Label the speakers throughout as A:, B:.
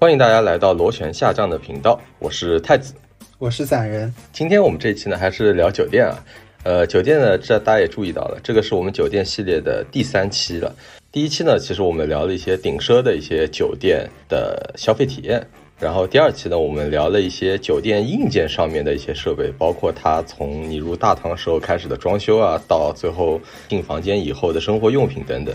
A: 欢迎大家来到螺旋下降的频道，我是太子，
B: 我是散人。
A: 今天我们这一期呢，还是聊酒店啊。呃，酒店呢，这大家也注意到了，这个是我们酒店系列的第三期了。第一期呢，其实我们聊了一些顶奢的一些酒店的消费体验。然后第二期呢，我们聊了一些酒店硬件上面的一些设备，包括它从你入大堂时候开始的装修啊，到最后进房间以后的生活用品等等。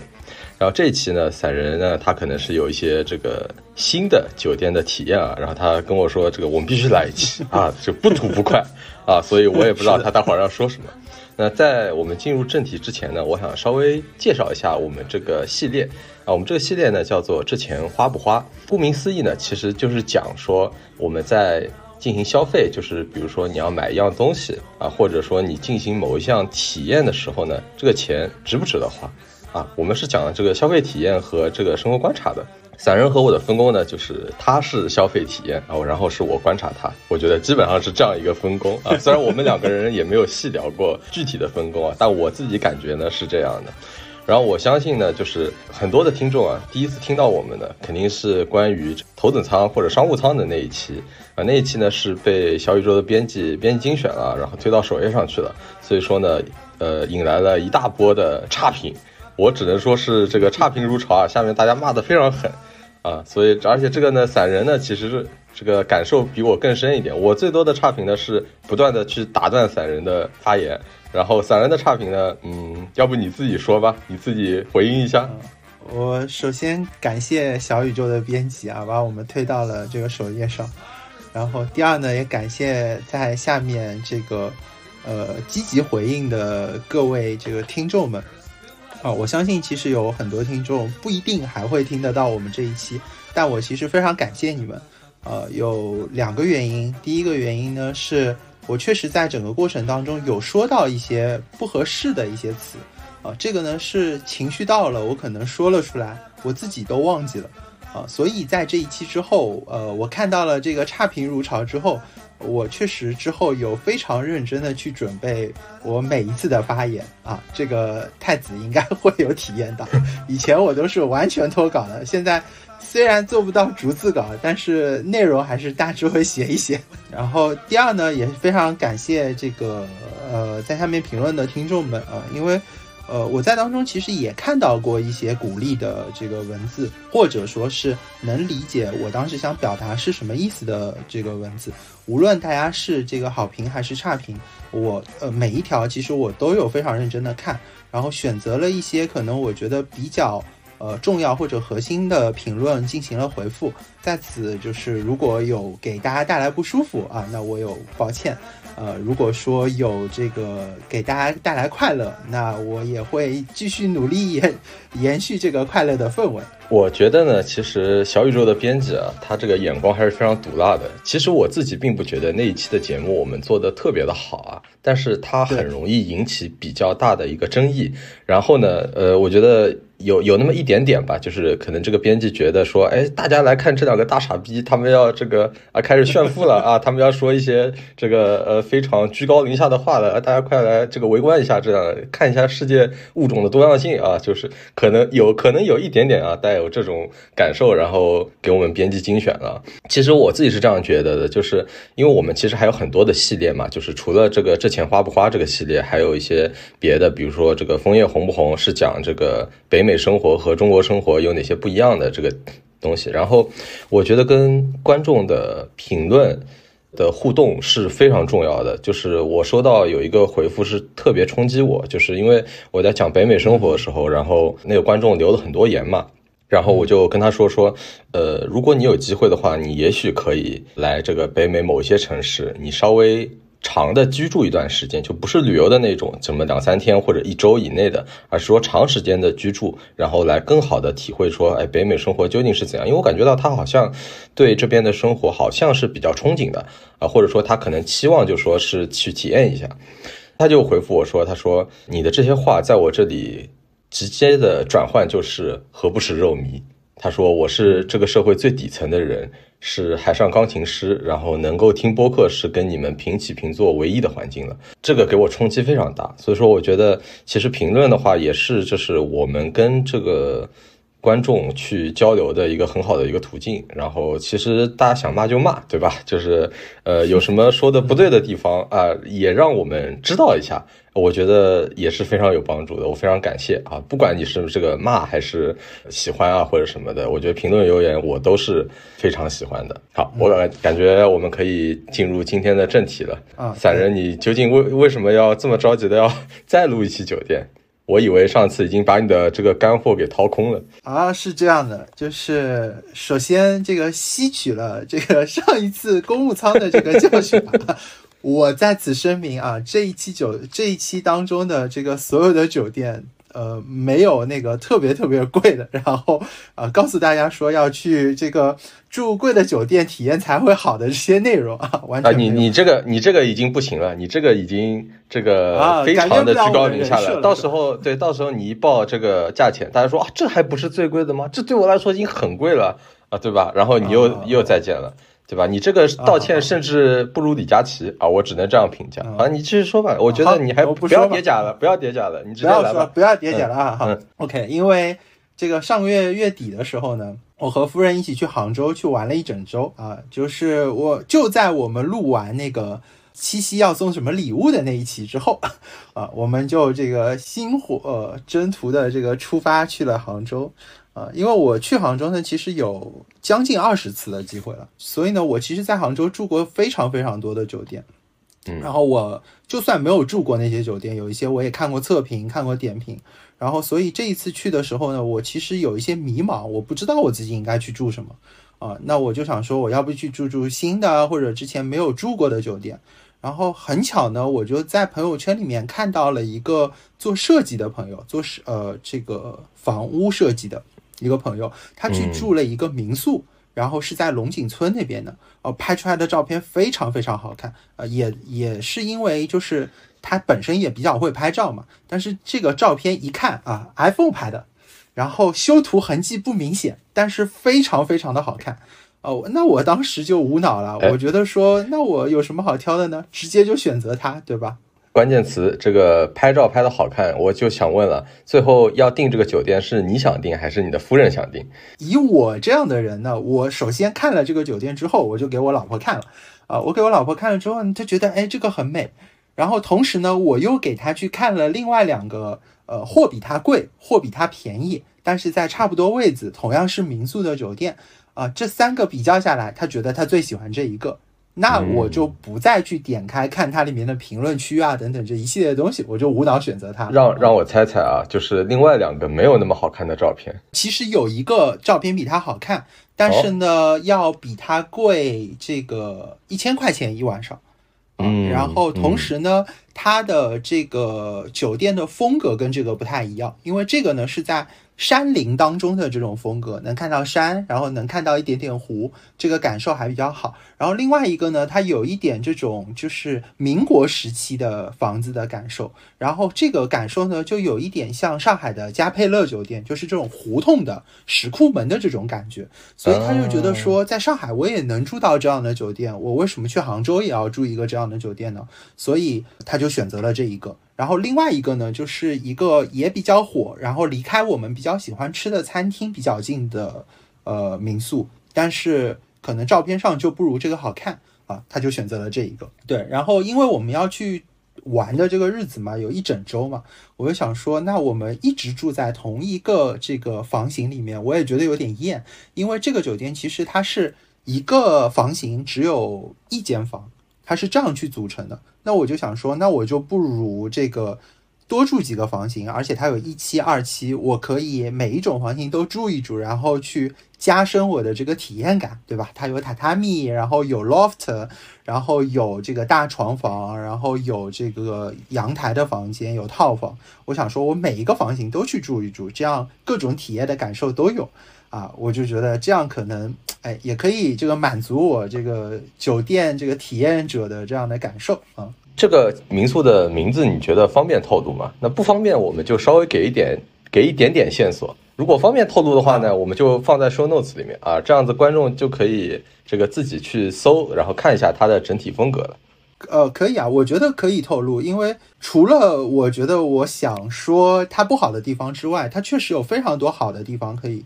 A: 然后这一期呢，散人呢，他可能是有一些这个新的酒店的体验啊，然后他跟我说，这个我们必须来一期啊，就不吐不快啊，所以我也不知道他待会儿要说什么。那在我们进入正题之前呢，我想稍微介绍一下我们这个系列啊。我们这个系列呢叫做“之前花不花”，顾名思义呢，其实就是讲说我们在进行消费，就是比如说你要买一样东西啊，或者说你进行某一项体验的时候呢，这个钱值不值得花啊？我们是讲这个消费体验和这个生活观察的。散人和我的分工呢，就是他是消费体验，然后然后是我观察他，我觉得基本上是这样一个分工啊。虽然我们两个人也没有细聊过具体的分工啊，但我自己感觉呢是这样的。然后我相信呢，就是很多的听众啊，第一次听到我们的肯定是关于头等舱或者商务舱的那一期啊，那一期呢是被小宇宙的编辑编辑精选了，然后推到首页上去了，所以说呢，呃，引来了一大波的差评。我只能说是这个差评如潮啊，下面大家骂的非常狠，啊，所以而且这个呢，散人呢其实是这个感受比我更深一点。我最多的差评呢是不断的去打断散人的发言，然后散人的差评呢，嗯，要不你自己说吧，你自己回应一下。
B: 我首先感谢小宇宙的编辑啊，把我们推到了这个首页上，然后第二呢，也感谢在下面这个呃积极回应的各位这个听众们。啊，我相信其实有很多听众不一定还会听得到我们这一期，但我其实非常感谢你们。呃，有两个原因，第一个原因呢是我确实在整个过程当中有说到一些不合适的一些词，啊，这个呢是情绪到了，我可能说了出来，我自己都忘记了，啊，所以在这一期之后，呃，我看到了这个差评如潮之后。我确实之后有非常认真的去准备我每一次的发言啊，这个太子应该会有体验到。以前我都是完全脱稿的，现在虽然做不到逐字稿，但是内容还是大致会写一写。然后第二呢，也非常感谢这个呃在下面评论的听众们啊，因为。呃，我在当中其实也看到过一些鼓励的这个文字，或者说是能理解我当时想表达是什么意思的这个文字。无论大家是这个好评还是差评，我呃每一条其实我都有非常认真的看，然后选择了一些可能我觉得比较呃重要或者核心的评论进行了回复。在此就是如果有给大家带来不舒服啊，那我有抱歉。呃，如果说有这个给大家带来快乐，那我也会继续努力延延续这个快乐的氛围。
A: 我觉得呢，其实小宇宙的编辑啊，他这个眼光还是非常毒辣的。其实我自己并不觉得那一期的节目我们做的特别的好啊，但是它很容易引起比较大的一个争议。然后呢，呃，我觉得。有有那么一点点吧，就是可能这个编辑觉得说，哎，大家来看这两个大傻逼，他们要这个啊开始炫富了啊，他们要说一些这个呃非常居高临下的话了，大家快来这个围观一下，这样看一下世界物种的多样性啊，就是可能有可能有一点点啊带有这种感受，然后给我们编辑精选了。其实我自己是这样觉得的，就是因为我们其实还有很多的系列嘛，就是除了这个这钱花不花这个系列，还有一些别的，比如说这个枫叶红不红是讲这个北。美生活和中国生活有哪些不一样的这个东西？然后我觉得跟观众的评论的互动是非常重要的。就是我收到有一个回复是特别冲击我，就是因为我在讲北美生活的时候，然后那个观众留了很多言嘛，然后我就跟他说说，呃，如果你有机会的话，你也许可以来这个北美某些城市，你稍微。长的居住一段时间，就不是旅游的那种，怎么两三天或者一周以内的，而是说长时间的居住，然后来更好的体会说，哎，北美生活究竟是怎样？因为我感觉到他好像对这边的生活好像是比较憧憬的啊，或者说他可能期望就说是去体验一下。他就回复我说，他说你的这些话在我这里直接的转换就是何不食肉糜。他说我是这个社会最底层的人。是海上钢琴师，然后能够听播客是跟你们平起平坐唯一的环境了，这个给我冲击非常大。所以说，我觉得其实评论的话也是，就是我们跟这个观众去交流的一个很好的一个途径。然后其实大家想骂就骂，对吧？就是呃有什么说的不对的地方啊，也让我们知道一下。我觉得也是非常有帮助的，我非常感谢啊！不管你是这个骂还是喜欢啊或者什么的，我觉得评论留言我都是非常喜欢的。好，我感感觉我们可以进入今天的正题了
B: 啊！
A: 散人，你究竟为为什么要这么着急的要 再录一期酒店？我以为上次已经把你的这个干货给掏空了
B: 啊！是这样的，就是首先这个吸取了这个 上一次公务舱的这个教训。我在此声明啊，这一期酒这一期当中的这个所有的酒店，呃，没有那个特别特别贵的，然后呃，告诉大家说要去这个住贵的酒店体验才会好的这些内容啊，完全
A: 啊，你你这个你这个已经不行了，你这个已经这个非常的居高临下
B: 了。
A: 到时候对，到时候你一报这个价钱，大家说啊，这还不是最贵的吗？这对我来说已经很贵了啊，对吧？然后你又又再见了。对吧？你这个道歉甚至不如李佳琦啊！我只能这样评价啊！你继续说吧，我觉得你还不要叠假了，不要叠假了，你直接来吧，
B: 不要叠假了啊！好，OK，因为这个上个月月底的时候呢，我和夫人一起去杭州去玩了一整周啊，就是我就在我们录完那个七夕要送什么礼物的那一期之后 啊，我们就这个星火征途的这个出发去了杭州。啊，因为我去杭州呢，其实有将近二十次的机会了，所以呢，我其实，在杭州住过非常非常多的酒店，
A: 嗯，
B: 然后我就算没有住过那些酒店，有一些我也看过测评，看过点评，然后，所以这一次去的时候呢，我其实有一些迷茫，我不知道我自己应该去住什么，啊，那我就想说，我要不去住住新的或者之前没有住过的酒店，然后很巧呢，我就在朋友圈里面看到了一个做设计的朋友，做是呃这个房屋设计的。一个朋友，他去住了一个民宿，然后是在龙井村那边的，哦，拍出来的照片非常非常好看，呃，也也是因为就是他本身也比较会拍照嘛，但是这个照片一看啊，iPhone 拍的，然后修图痕迹不明显，但是非常非常的好看，哦，那我当时就无脑了，我觉得说，那我有什么好挑的呢？直接就选择它，对吧？
A: 关键词这个拍照拍的好看，我就想问了，最后要订这个酒店是你想订还是你的夫人想订？
B: 以我这样的人呢，我首先看了这个酒店之后，我就给我老婆看了，啊，我给我老婆看了之后，她觉得哎这个很美，然后同时呢，我又给她去看了另外两个，呃，或比它贵，或比它便宜，但是在差不多位置，同样是民宿的酒店，啊，这三个比较下来，她觉得她最喜欢这一个。那我就不再去点开看它里面的评论区啊，等等这一系列的东西，我就无脑选择它。
A: 让让我猜猜啊，就是另外两个没有那么好看的照片。
B: 其实有一个照片比它好看，但是呢，要比它贵这个一千块钱一晚上。
A: 嗯，
B: 然后同时呢，它的这个酒店的风格跟这个不太一样，因为这个呢是在。山林当中的这种风格，能看到山，然后能看到一点点湖，这个感受还比较好。然后另外一个呢，它有一点这种就是民国时期的房子的感受，然后这个感受呢，就有一点像上海的嘉佩乐酒店，就是这种胡同的石库门的这种感觉。所以他就觉得说，在上海我也能住到这样的酒店，我为什么去杭州也要住一个这样的酒店呢？所以他就选择了这一个。然后另外一个呢，就是一个也比较火，然后离开我们比较喜欢吃的餐厅比较近的呃民宿，但是可能照片上就不如这个好看啊，他就选择了这一个。对，然后因为我们要去玩的这个日子嘛，有一整周嘛，我就想说，那我们一直住在同一个这个房型里面，我也觉得有点厌，因为这个酒店其实它是一个房型只有一间房。它是这样去组成的，那我就想说，那我就不如这个多住几个房型，而且它有一期、二期，我可以每一种房型都住一住，然后去加深我的这个体验感，对吧？它有榻榻米，然后有 loft，然后有这个大床房，然后有这个阳台的房间，有套房。我想说，我每一个房型都去住一住，这样各种体验的感受都有。啊，我就觉得这样可能，哎，也可以这个满足我这个酒店这个体验者的这样的感受啊。
A: 这个民宿的名字你觉得方便透露吗？那不方便，我们就稍微给一点，给一点点线索。如果方便透露的话呢，我们就放在 show notes 里面啊，这样子观众就可以这个自己去搜，然后看一下它的整体风格了。
B: 呃，可以啊，我觉得可以透露，因为除了我觉得我想说它不好的地方之外，它确实有非常多好的地方可以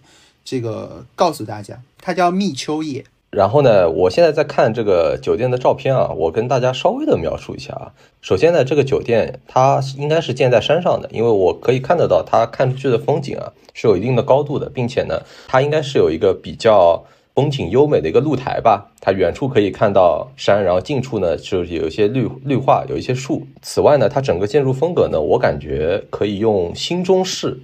B: 这个告诉大家。它叫密秋野。
A: 然后呢，我现在在看这个酒店的照片啊，我跟大家稍微的描述一下啊。首先呢，这个酒店它应该是建在山上的，因为我可以看得到它看出去的风景啊是有一定的高度的，并且呢，它应该是有一个比较风景优美的一个露台吧。它远处可以看到山，然后近处呢就是有一些绿绿化，有一些树。此外呢，它整个建筑风格呢，我感觉可以用新中式。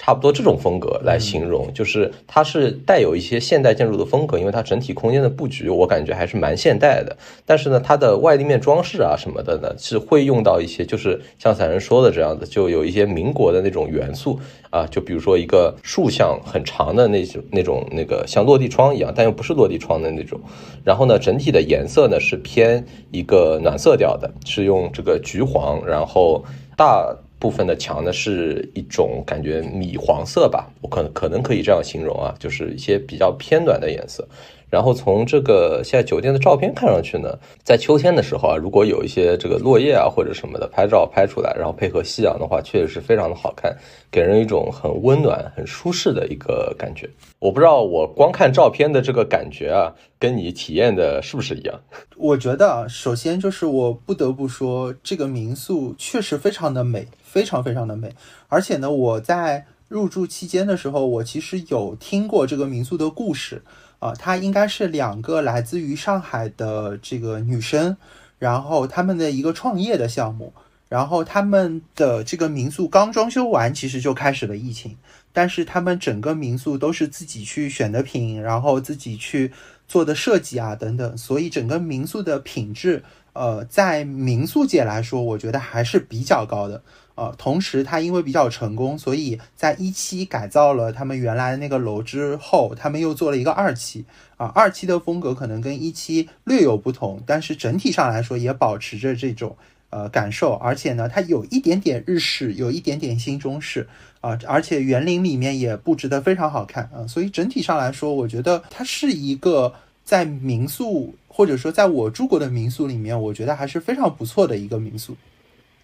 A: 差不多这种风格来形容，就是它是带有一些现代建筑的风格，因为它整体空间的布局我感觉还是蛮现代的。但是呢，它的外立面装饰啊什么的呢，是会用到一些，就是像散人说的这样的，就有一些民国的那种元素啊，就比如说一个竖向很长的那种那种那个像落地窗一样，但又不是落地窗的那种。然后呢，整体的颜色呢是偏一个暖色调的，是用这个橘黄，然后大。部分的墙呢是一种感觉米黄色吧，我可能可能可以这样形容啊，就是一些比较偏暖的颜色。然后从这个现在酒店的照片看上去呢，在秋天的时候啊，如果有一些这个落叶啊或者什么的拍照拍出来，然后配合夕阳的话，确实是非常的好看，给人一种很温暖、很舒适的一个感觉。我不知道我光看照片的这个感觉啊，跟你体验的是不是一样？
B: 我觉得啊，首先就是我不得不说，这个民宿确实非常的美，非常非常的美。而且呢，我在入住期间的时候，我其实有听过这个民宿的故事。啊，它应该是两个来自于上海的这个女生，然后他们的一个创业的项目，然后他们的这个民宿刚装修完，其实就开始了疫情，但是他们整个民宿都是自己去选的品，然后自己去做的设计啊等等，所以整个民宿的品质，呃，在民宿界来说，我觉得还是比较高的。呃，同时它因为比较成功，所以在一期改造了他们原来的那个楼之后，他们又做了一个二期啊。二期的风格可能跟一期略有不同，但是整体上来说也保持着这种呃感受，而且呢，它有一点点日式，有一点点新中式啊，而且园林里面也布置的非常好看啊。所以整体上来说，我觉得它是一个在民宿或者说在我住过的民宿里面，我觉得还是非常不错的一个民宿。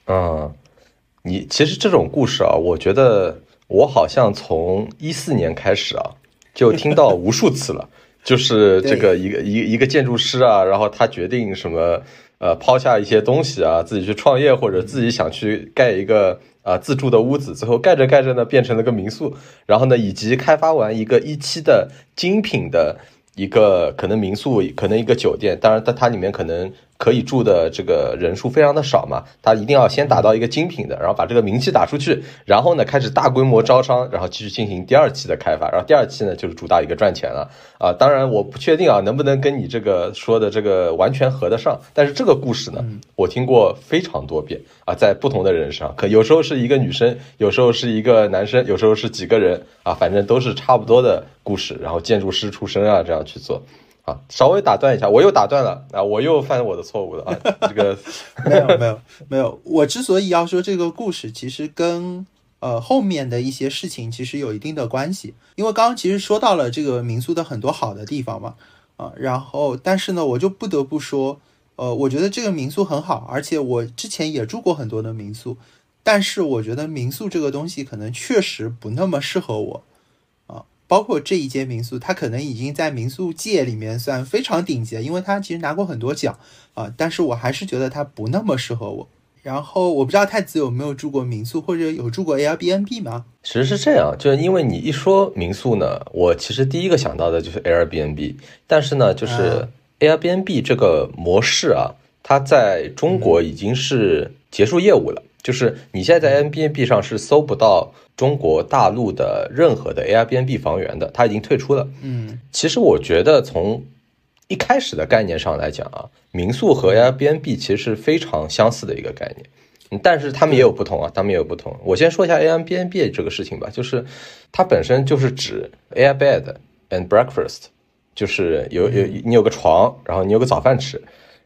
A: 嗯。你其实这种故事啊，我觉得我好像从一四年开始啊，就听到无数次了。就是这个一个一一个建筑师啊，然后他决定什么呃抛下一些东西啊，自己去创业或者自己想去盖一个啊自住的屋子，最后盖着盖着呢变成了个民宿，然后呢以及开发完一个一期的精品的一个可能民宿，可能一个酒店，当然它它里面可能。可以住的这个人数非常的少嘛，他一定要先打到一个精品的，然后把这个名气打出去，然后呢开始大规模招商，然后继续进行第二期的开发，然后第二期呢就是主打一个赚钱了啊。当然我不确定啊能不能跟你这个说的这个完全合得上，但是这个故事呢我听过非常多遍啊，在不同的人上，可有时候是一个女生，有时候是一个男生，有时候是几个人啊，反正都是差不多的故事，然后建筑师出身啊这样去做。啊，稍微打断一下，我又打断了啊，我又犯我的错误了啊，这个
B: 没有没有没有，我之所以要说这个故事，其实跟呃后面的一些事情其实有一定的关系，因为刚刚其实说到了这个民宿的很多好的地方嘛，啊，然后但是呢，我就不得不说，呃，我觉得这个民宿很好，而且我之前也住过很多的民宿，但是我觉得民宿这个东西可能确实不那么适合我。包括这一间民宿，它可能已经在民宿界里面算非常顶级，因为它其实拿过很多奖啊。但是我还是觉得它不那么适合我。然后我不知道太子有没有住过民宿，或者有住过 Airbnb 吗？
A: 其实是这样，就是因为你一说民宿呢，我其实第一个想到的就是 Airbnb。但是呢，就是 Airbnb 这个模式啊，它在中国已经是结束业务了。就是你现在在 Airbnb 上是搜不到。中国大陆的任何的 Airbnb 房源的，它已经退出了。
B: 嗯，
A: 其实我觉得从一开始的概念上来讲啊，民宿和 Airbnb 其实是非常相似的一个概念，但是他们也有不同啊，他们也有不同。我先说一下 Airbnb 这个事情吧，就是它本身就是指 Airbed and breakfast，就是有有你有个床，然后你有个早饭吃。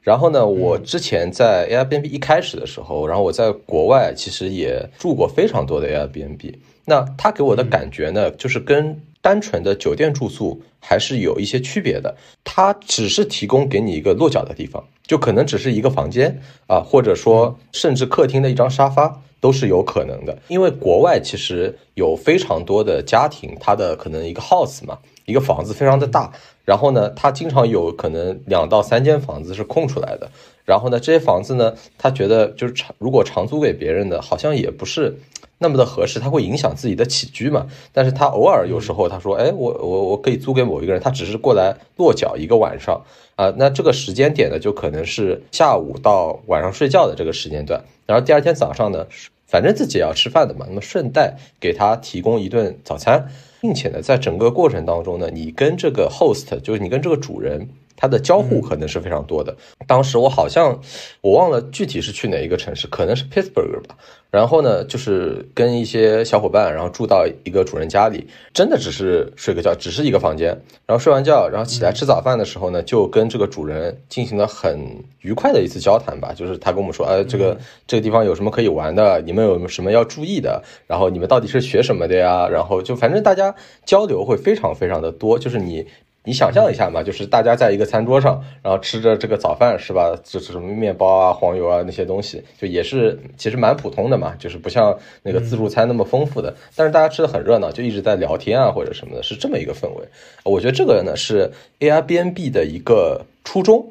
A: 然后呢，我之前在 Airbnb 一开始的时候，然后我在国外其实也住过非常多的 Airbnb。那它给我的感觉呢，就是跟单纯的酒店住宿还是有一些区别的。它只是提供给你一个落脚的地方，就可能只是一个房间啊，或者说甚至客厅的一张沙发都是有可能的。因为国外其实有非常多的家庭，它的可能一个 house 嘛，一个房子非常的大，然后呢，他经常有可能两到三间房子是空出来的。然后呢，这些房子呢，他觉得就是长如果长租给别人的，好像也不是那么的合适，他会影响自己的起居嘛。但是他偶尔有时候他说，哎，我我我可以租给某一个人，他只是过来落脚一个晚上啊。那这个时间点呢，就可能是下午到晚上睡觉的这个时间段。然后第二天早上呢，反正自己也要吃饭的嘛，那么顺带给他提供一顿早餐，并且呢，在整个过程当中呢，你跟这个 host 就是你跟这个主人。它的交互可能是非常多的。当时我好像我忘了具体是去哪一个城市，可能是 Pittsburgh 吧。然后呢，就是跟一些小伙伴，然后住到一个主人家里，真的只是睡个觉，只是一个房间。然后睡完觉，然后起来吃早饭的时候呢，就跟这个主人进行了很愉快的一次交谈吧。就是他跟我们说，哎，这个这个地方有什么可以玩的？你们有什么要注意的？然后你们到底是学什么的呀？然后就反正大家交流会非常非常的多，就是你。你想象一下嘛，就是大家在一个餐桌上，然后吃着这个早饭，是吧？就是什么面包啊、黄油啊那些东西，就也是其实蛮普通的嘛，就是不像那个自助餐那么丰富的。但是大家吃的很热闹，就一直在聊天啊或者什么的，是这么一个氛围。我觉得这个呢是 Airbnb 的一个初衷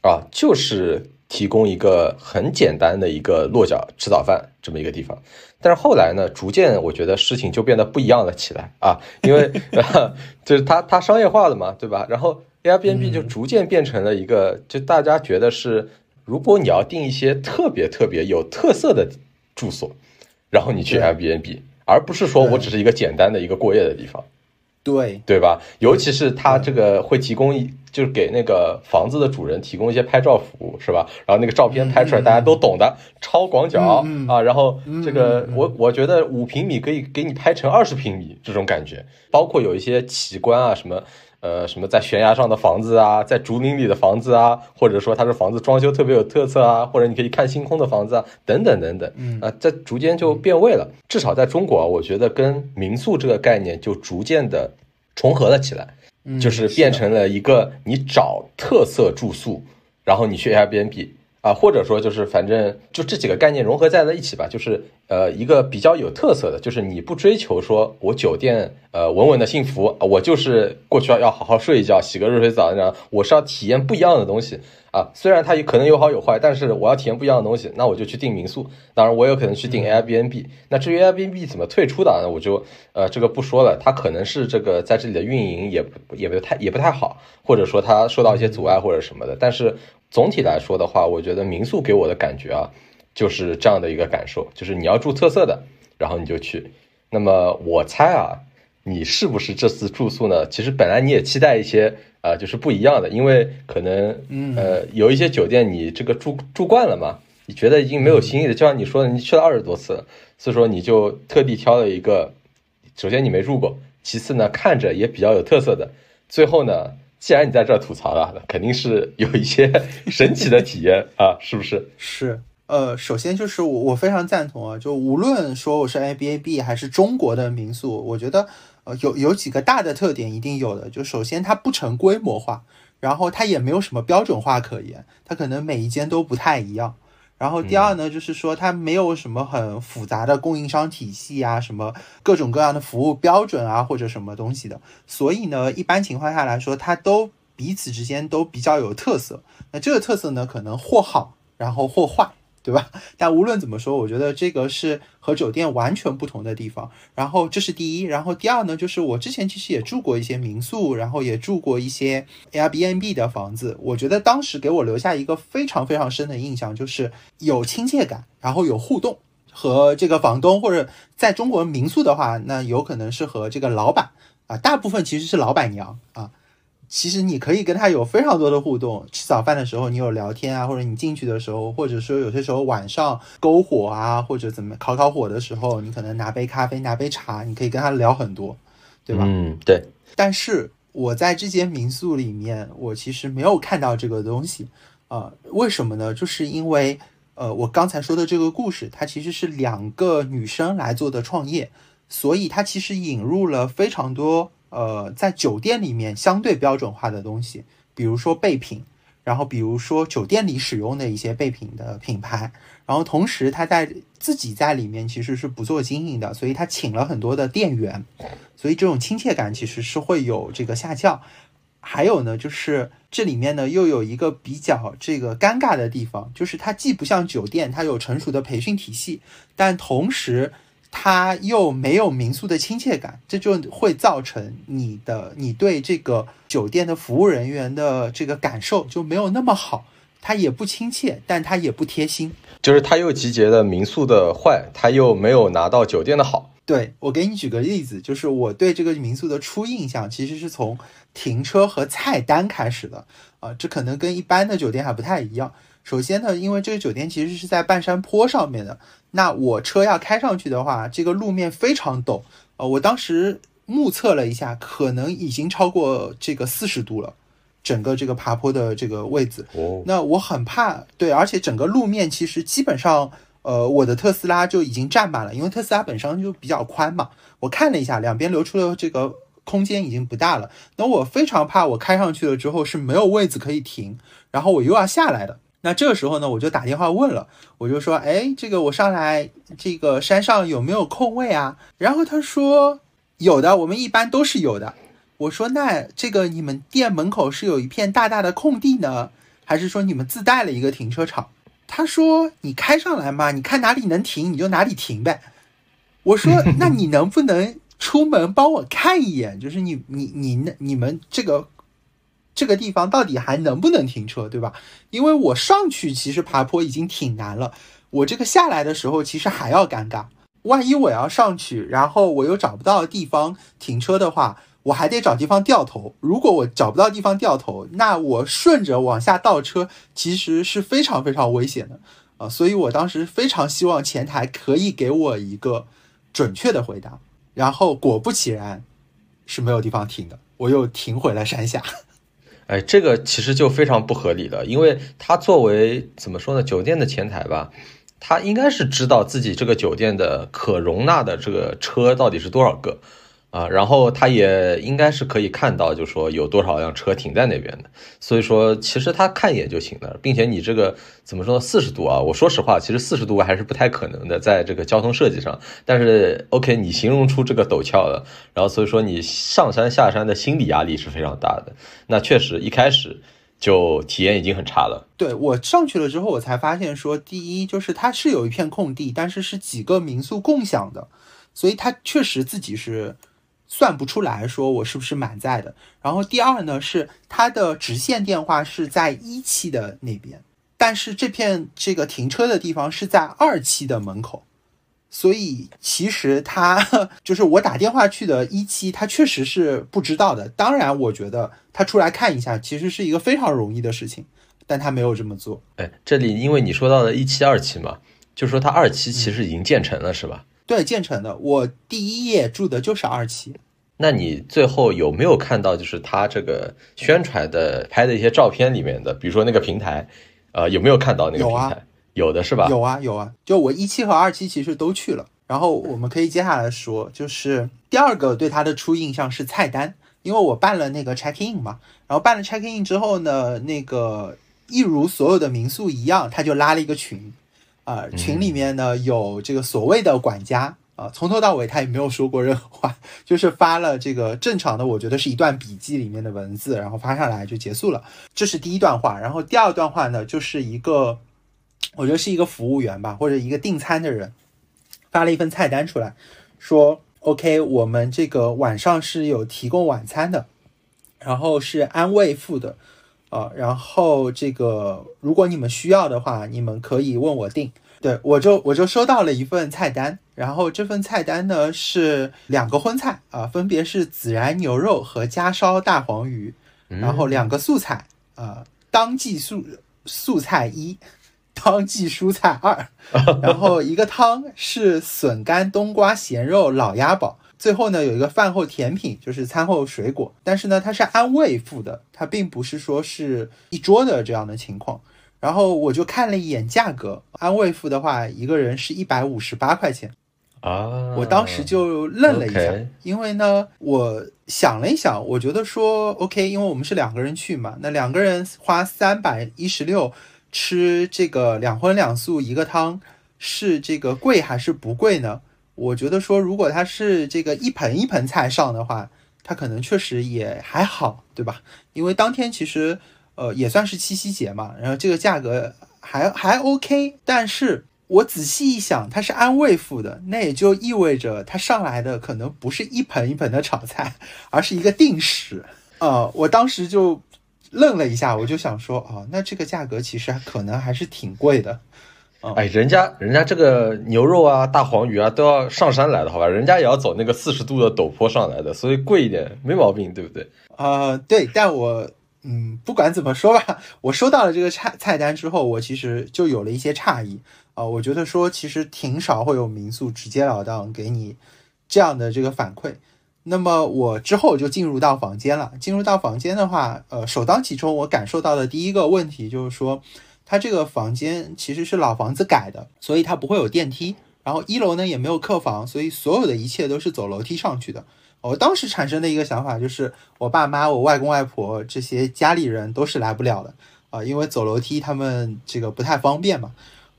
A: 啊，就是提供一个很简单的一个落脚吃早饭这么一个地方。但是后来呢，逐渐我觉得事情就变得不一样了起来啊，因为 就是它它商业化了嘛，对吧？然后 Airbnb 就逐渐变成了一个，就大家觉得是，如果你要订一些特别特别有特色的住所，然后你去 Airbnb，而不是说我只是一个简单的一个过夜的地方。
B: 对
A: 对吧？尤其是它这个会提供一，就是给那个房子的主人提供一些拍照服务，是吧？然后那个照片拍出来，大家都懂的，超广角啊。然后这个我我觉得五平米可以给你拍成二十平米这种感觉，包括有一些奇观啊，什么呃什么在悬崖上的房子啊，在竹林里的房子啊，或者说它的房子装修特别有特色啊，或者你可以看星空的房子啊，等等等等，啊，在逐渐就变味了。至少在中国，我觉得跟民宿这个概念就逐渐的。重合了起来，就是变成了一个你找特色住宿，然后你去 Airbnb 啊，或者说就是反正就这几个概念融合在了一起吧，就是呃一个比较有特色的，就是你不追求说我酒店呃稳稳的幸福，我就是过去要要好好睡一觉，洗个热水澡，然后我是要体验不一样的东西。啊，虽然它也可能有好有坏，但是我要体验不一样的东西，那我就去订民宿。当然，我有可能去订 Airbnb。那至于 Airbnb 怎么退出的，那我就呃这个不说了。它可能是这个在这里的运营也也不太也不太好，或者说它受到一些阻碍或者什么的。但是总体来说的话，我觉得民宿给我的感觉啊，就是这样的一个感受，就是你要住特色的，然后你就去。那么我猜啊，你是不是这次住宿呢？其实本来你也期待一些。啊，就是不一样的，因为可能，呃，有一些酒店你这个住住惯了嘛，你觉得已经没有新意了。就像你说的，你去了二十多次，所以说你就特地挑了一个，首先你没住过，其次呢看着也比较有特色的，最后呢，既然你在这吐槽了，肯定是 有一些神奇的体验啊，是不是？
B: 是，呃，首先就是我我非常赞同啊，就无论说我是 A B A B 还是中国的民宿，我觉得。呃，有有几个大的特点一定有的，就首先它不成规模化，然后它也没有什么标准化可言，它可能每一间都不太一样。然后第二呢，就是说它没有什么很复杂的供应商体系啊，什么各种各样的服务标准啊，或者什么东西的。所以呢，一般情况下来说，它都彼此之间都比较有特色。那这个特色呢，可能或好，然后或坏。对吧？但无论怎么说，我觉得这个是和酒店完全不同的地方。然后这是第一，然后第二呢，就是我之前其实也住过一些民宿，然后也住过一些 Airbnb 的房子。我觉得当时给我留下一个非常非常深的印象，就是有亲切感，然后有互动，和这个房东或者在中国民宿的话，那有可能是和这个老板啊，大部分其实是老板娘啊。其实你可以跟他有非常多的互动，吃早饭的时候你有聊天啊，或者你进去的时候，或者说有些时候晚上篝火啊，或者怎么烤烤火的时候，你可能拿杯咖啡，拿杯茶，你可以跟他聊很多，对吧？
A: 嗯，对。
B: 但是我在这间民宿里面，我其实没有看到这个东西啊，为什么呢？就是因为呃，我刚才说的这个故事，它其实是两个女生来做的创业，所以它其实引入了非常多。呃，在酒店里面相对标准化的东西，比如说备品，然后比如说酒店里使用的一些备品的品牌，然后同时他在自己在里面其实是不做经营的，所以他请了很多的店员，所以这种亲切感其实是会有这个下降。还有呢，就是这里面呢又有一个比较这个尴尬的地方，就是它既不像酒店，它有成熟的培训体系，但同时它又没有民宿的亲切感，这就会造成你的你对这个酒店的服务人员的这个感受就没有那么好，它也不亲切，但它也不贴心，
A: 就是它又集结了民宿的坏，它又没有拿到酒店的好。
B: 对我给你举个例子，就是我对这个民宿的初印象其实是从。停车和菜单开始的啊，这可能跟一般的酒店还不太一样。首先呢，因为这个酒店其实是在半山坡上面的，那我车要开上去的话，这个路面非常陡呃，我当时目测了一下，可能已经超过这个四十度了，整个这个爬坡的这个位置。
A: 哦，
B: 那我很怕，对，而且整个路面其实基本上，呃，我的特斯拉就已经占满了，因为特斯拉本身就比较宽嘛。我看了一下，两边留出的这个。空间已经不大了，那我非常怕我开上去了之后是没有位子可以停，然后我又要下来的。那这个时候呢，我就打电话问了，我就说，哎，这个我上来这个山上有没有空位啊？然后他说有的，我们一般都是有的。我说那这个你们店门口是有一片大大的空地呢，还是说你们自带了一个停车场？他说你开上来嘛，你看哪里能停你就哪里停呗。我说 那你能不能？出门帮我看一眼，就是你你你那你们这个这个地方到底还能不能停车，对吧？因为我上去其实爬坡已经挺难了，我这个下来的时候其实还要尴尬。万一我要上去，然后我又找不到地方停车的话，我还得找地方掉头。如果我找不到地方掉头，那我顺着往下倒车其实是非常非常危险的啊！所以我当时非常希望前台可以给我一个准确的回答。然后果不其然，是没有地方停的，我又停回了山下。
A: 哎，这个其实就非常不合理了，因为他作为怎么说呢，酒店的前台吧，他应该是知道自己这个酒店的可容纳的这个车到底是多少个。啊，然后他也应该是可以看到，就说有多少辆车停在那边的，所以说其实他看一眼就行了，并且你这个怎么说？四十度啊，我说实话，其实四十度还是不太可能的，在这个交通设计上。但是 OK，你形容出这个陡峭了，然后所以说你上山下山的心理压力是非常大的。那确实一开始就体验已经很差了。
B: 对我上去了之后，我才发现说，第一就是它是有一片空地，但是是几个民宿共享的，所以它确实自己是。算不出来说我是不是满载的。然后第二呢，是它的直线电话是在一期的那边，但是这片这个停车的地方是在二期的门口，所以其实他就是我打电话去的一期，他确实是不知道的。当然，我觉得他出来看一下，其实是一个非常容易的事情，但他没有这么做。
A: 哎，这里因为你说到了一期、二期嘛，就说他二期其实已经建成了，是吧？
B: 对，建成的。我第一页住的就是二期。
A: 那你最后有没有看到，就是他这个宣传的拍的一些照片里面的，比如说那个平台，呃，有没有看到那个平台？有的是吧？
B: 有啊，有啊。就我一期和二期其实都去了。然后我们可以接下来说，就是第二个对他的初印象是菜单，因为我办了那个 check in 嘛。然后办了 check in 之后呢，那个一如所有的民宿一样，他就拉了一个群，啊，群里面呢有这个所谓的管家。啊，从头到尾他也没有说过任何话，就是发了这个正常的，我觉得是一段笔记里面的文字，然后发上来就结束了。这是第一段话，然后第二段话呢，就是一个，我觉得是一个服务员吧，或者一个订餐的人，发了一份菜单出来，说 OK，我们这个晚上是有提供晚餐的，然后是安慰付的，啊，然后这个如果你们需要的话，你们可以问我订。对，我就我就收到了一份菜单，然后这份菜单呢是两个荤菜啊，分别是孜然牛肉和家烧大黄鱼，然后两个素菜啊，当季素素菜一，当季蔬菜二，然后一个汤是笋干冬瓜咸肉老鸭煲，最后呢有一个饭后甜品就是餐后水果，但是呢它是按位付的，它并不是说是一桌的这样的情况。然后我就看了一眼价格，按位付的话，一个人是一百五十八块钱，
A: 啊，
B: 我当时就愣了一下，因为呢，我想了一想，我觉得说 OK，因为我们是两个人去嘛，那两个人花三百一十六吃这个两荤两素一个汤，是这个贵还是不贵呢？我觉得说，如果它是这个一盆一盆菜上的话，它可能确实也还好，对吧？因为当天其实呃也算是七夕节嘛，然后这个价格还还 OK，但是。我仔细一想，它是按位付的，那也就意味着它上来的可能不是一盆一盆的炒菜，而是一个定时。呃，我当时就愣了一下，我就想说，哦，那这个价格其实可能还是挺贵的。
A: 哎，人家人家这个牛肉啊、大黄鱼啊都要上山来的，好吧？人家也要走那个四十度的陡坡上来的，所以贵一点没毛病，对不对？
B: 啊，对，但我嗯，不管怎么说吧，我收到了这个菜菜单之后，我其实就有了一些诧异。啊，我觉得说其实挺少会有民宿直截了当给你这样的这个反馈。那么我之后就进入到房间了。进入到房间的话，呃，首当其冲我感受到的第一个问题就是说，它这个房间其实是老房子改的，所以它不会有电梯。然后一楼呢也没有客房，所以所有的一切都是走楼梯上去的。我当时产生的一个想法就是，我爸妈、我外公外婆这些家里人都是来不了的啊，因为走楼梯他们这个不太方便嘛。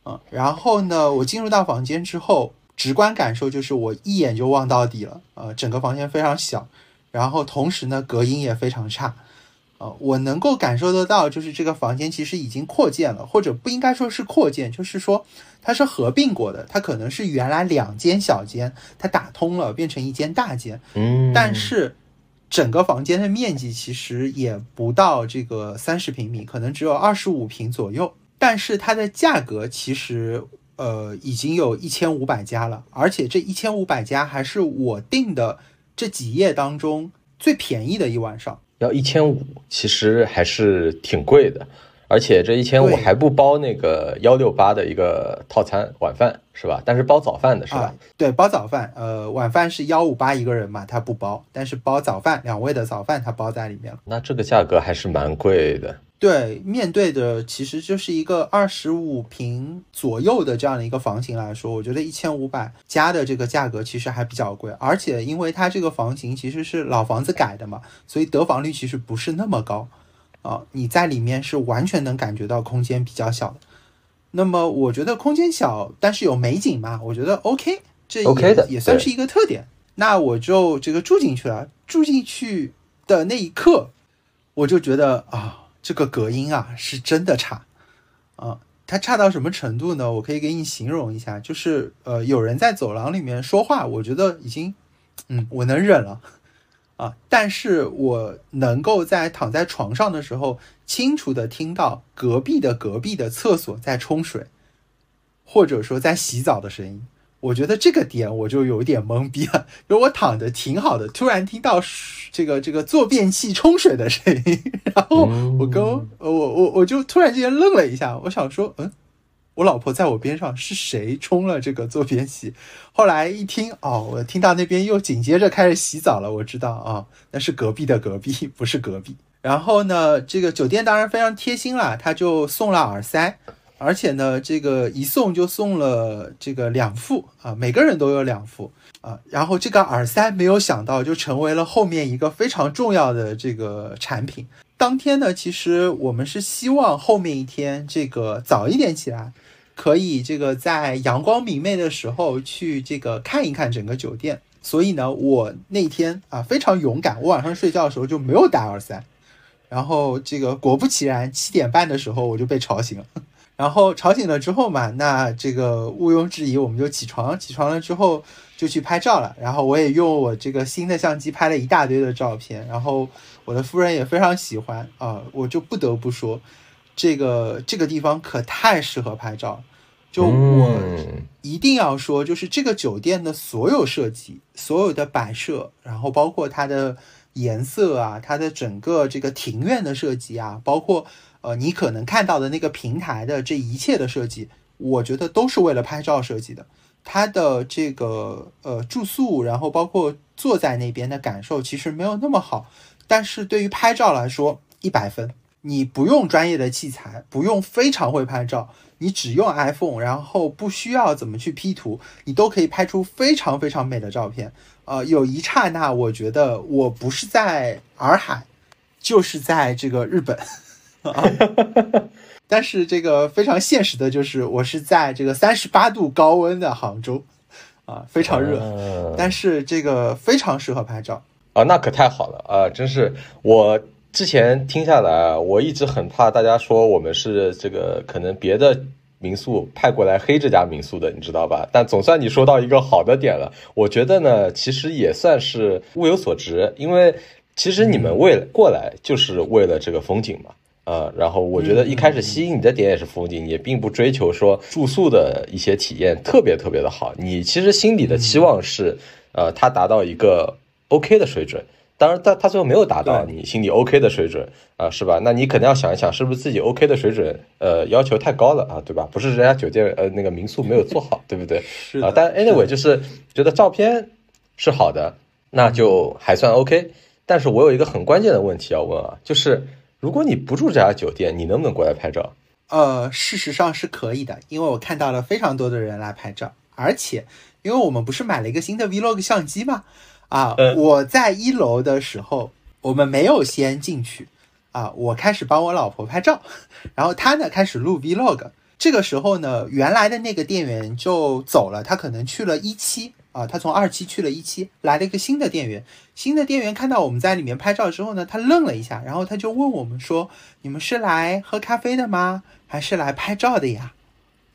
B: 嗯，然后呢，我进入到房间之后，直观感受就是我一眼就望到底了。呃，整个房间非常小，然后同时呢，隔音也非常差。呃，我能够感受得到，就是这个房间其实已经扩建了，或者不应该说是扩建，就是说它是合并过的。它可能是原来两间小间，它打通了变成一间大间。
A: 嗯，
B: 但是整个房间的面积其实也不到这个三十平米，可能只有二十五平左右。但是它的价格其实，呃，已经有一千五百家了，而且这一千五百家还是我订的这几页当中最便宜的一晚上，
A: 要一千五，其实还是挺贵的，而且这一千五还不包那个幺六八的一个套餐晚饭是吧？但是包早饭的是吧？
B: 对，包早饭，呃，晚饭是幺五八一个人嘛，他不包，但是包早饭，两位的早饭他包在里面了。
A: 那这个价格还是蛮贵的。
B: 对，面对的其实就是一个二十五平左右的这样的一个房型来说，我觉得一千五百加的这个价格其实还比较贵，而且因为它这个房型其实是老房子改的嘛，所以得房率其实不是那么高啊。你在里面是完全能感觉到空间比较小的。那么我觉得空间小，但是有美景嘛，我觉得 OK，这也也算是一个特点。那我就这个住进去了，住进去的那一刻，我就觉得啊。这个隔音啊，是真的差，啊，它差到什么程度呢？我可以给你形容一下，就是呃，有人在走廊里面说话，我觉得已经，嗯，我能忍了，啊，但是我能够在躺在床上的时候，清楚的听到隔壁的隔壁的厕所在冲水，或者说在洗澡的声音。我觉得这个点我就有点懵逼了，就我躺着挺好的，突然听到这个这个坐便器冲水的声音，然后我跟我我我就突然之间愣了一下，我想说，嗯，我老婆在我边上，是谁冲了这个坐便器？后来一听，哦，我听到那边又紧接着开始洗澡了，我知道啊，那是隔壁的隔壁，不是隔壁。然后呢，这个酒店当然非常贴心啦，他就送了耳塞。而且呢，这个一送就送了这个两副啊，每个人都有两副啊。然后这个耳塞没有想到就成为了后面一个非常重要的这个产品。当天呢，其实我们是希望后面一天这个早一点起来，可以这个在阳光明媚的时候去这个看一看整个酒店。所以呢，我那天啊非常勇敢，我晚上睡觉的时候就没有戴耳塞。然后这个果不其然，七点半的时候我就被吵醒了。然后吵醒了之后嘛，那这个毋庸置疑，我们就起床。起床了之后就去拍照了。然后我也用我这个新的相机拍了一大堆的照片。然后我的夫人也非常喜欢啊，我就不得不说，这个这个地方可太适合拍照。就我一定要说，就是这个酒店的所有设计、所有的摆设，然后包括它的颜色啊，它的整个这个庭院的设计啊，包括。呃，你可能看到的那个平台的这一切的设计，我觉得都是为了拍照设计的。它的这个呃住宿，然后包括坐在那边的感受，其实没有那么好。但是对于拍照来说，一百分。你不用专业的器材，不用非常会拍照，你只用 iPhone，然后不需要怎么去 P 图，你都可以拍出非常非常美的照片。呃，有一刹那，我觉得我不是在洱海，就是在这个日本。但是这个非常现实的就是，我是在这个三十八度高温的杭州，啊，非常热，但是这个非常适合拍照。
A: 啊，那可太好了啊！真是我。之前听下来，我一直很怕大家说我们是这个可能别的民宿派过来黑这家民宿的，你知道吧？但总算你说到一个好的点了。我觉得呢，其实也算是物有所值，因为其实你们为过来就是为了这个风景嘛，呃，然后我觉得一开始吸引你的点也是风景，也并不追求说住宿的一些体验特别特别的好。你其实心里的期望是，呃，它达到一个 OK 的水准。当然，他他最后没有达到你心里 OK 的水准啊，是吧？那你肯定要想一想，是不是自己 OK 的水准，呃，要求太高了啊，对吧？不是人家酒店呃那个民宿没有做好，对不对？是啊，但 anyway 就是觉得照片是好的，那就还算 OK。但是我有一个很关键的问题要问啊，就是如果你不住这家酒店，你能不能过来拍照？
B: 呃，事实上是可以的，因为我看到了非常多的人来拍照，而且因为我们不是买了一个新的 Vlog 相机吗？啊，我在一楼的时候，我们没有先进去，啊，我开始帮我老婆拍照，然后她呢开始录 vlog。这个时候呢，原来的那个店员就走了，他可能去了一期啊，他从二期去了一期，来了一个新的店员。新的店员看到我们在里面拍照之后呢，他愣了一下，然后他就问我们说：“你们是来喝咖啡的吗？还是来拍照的呀？”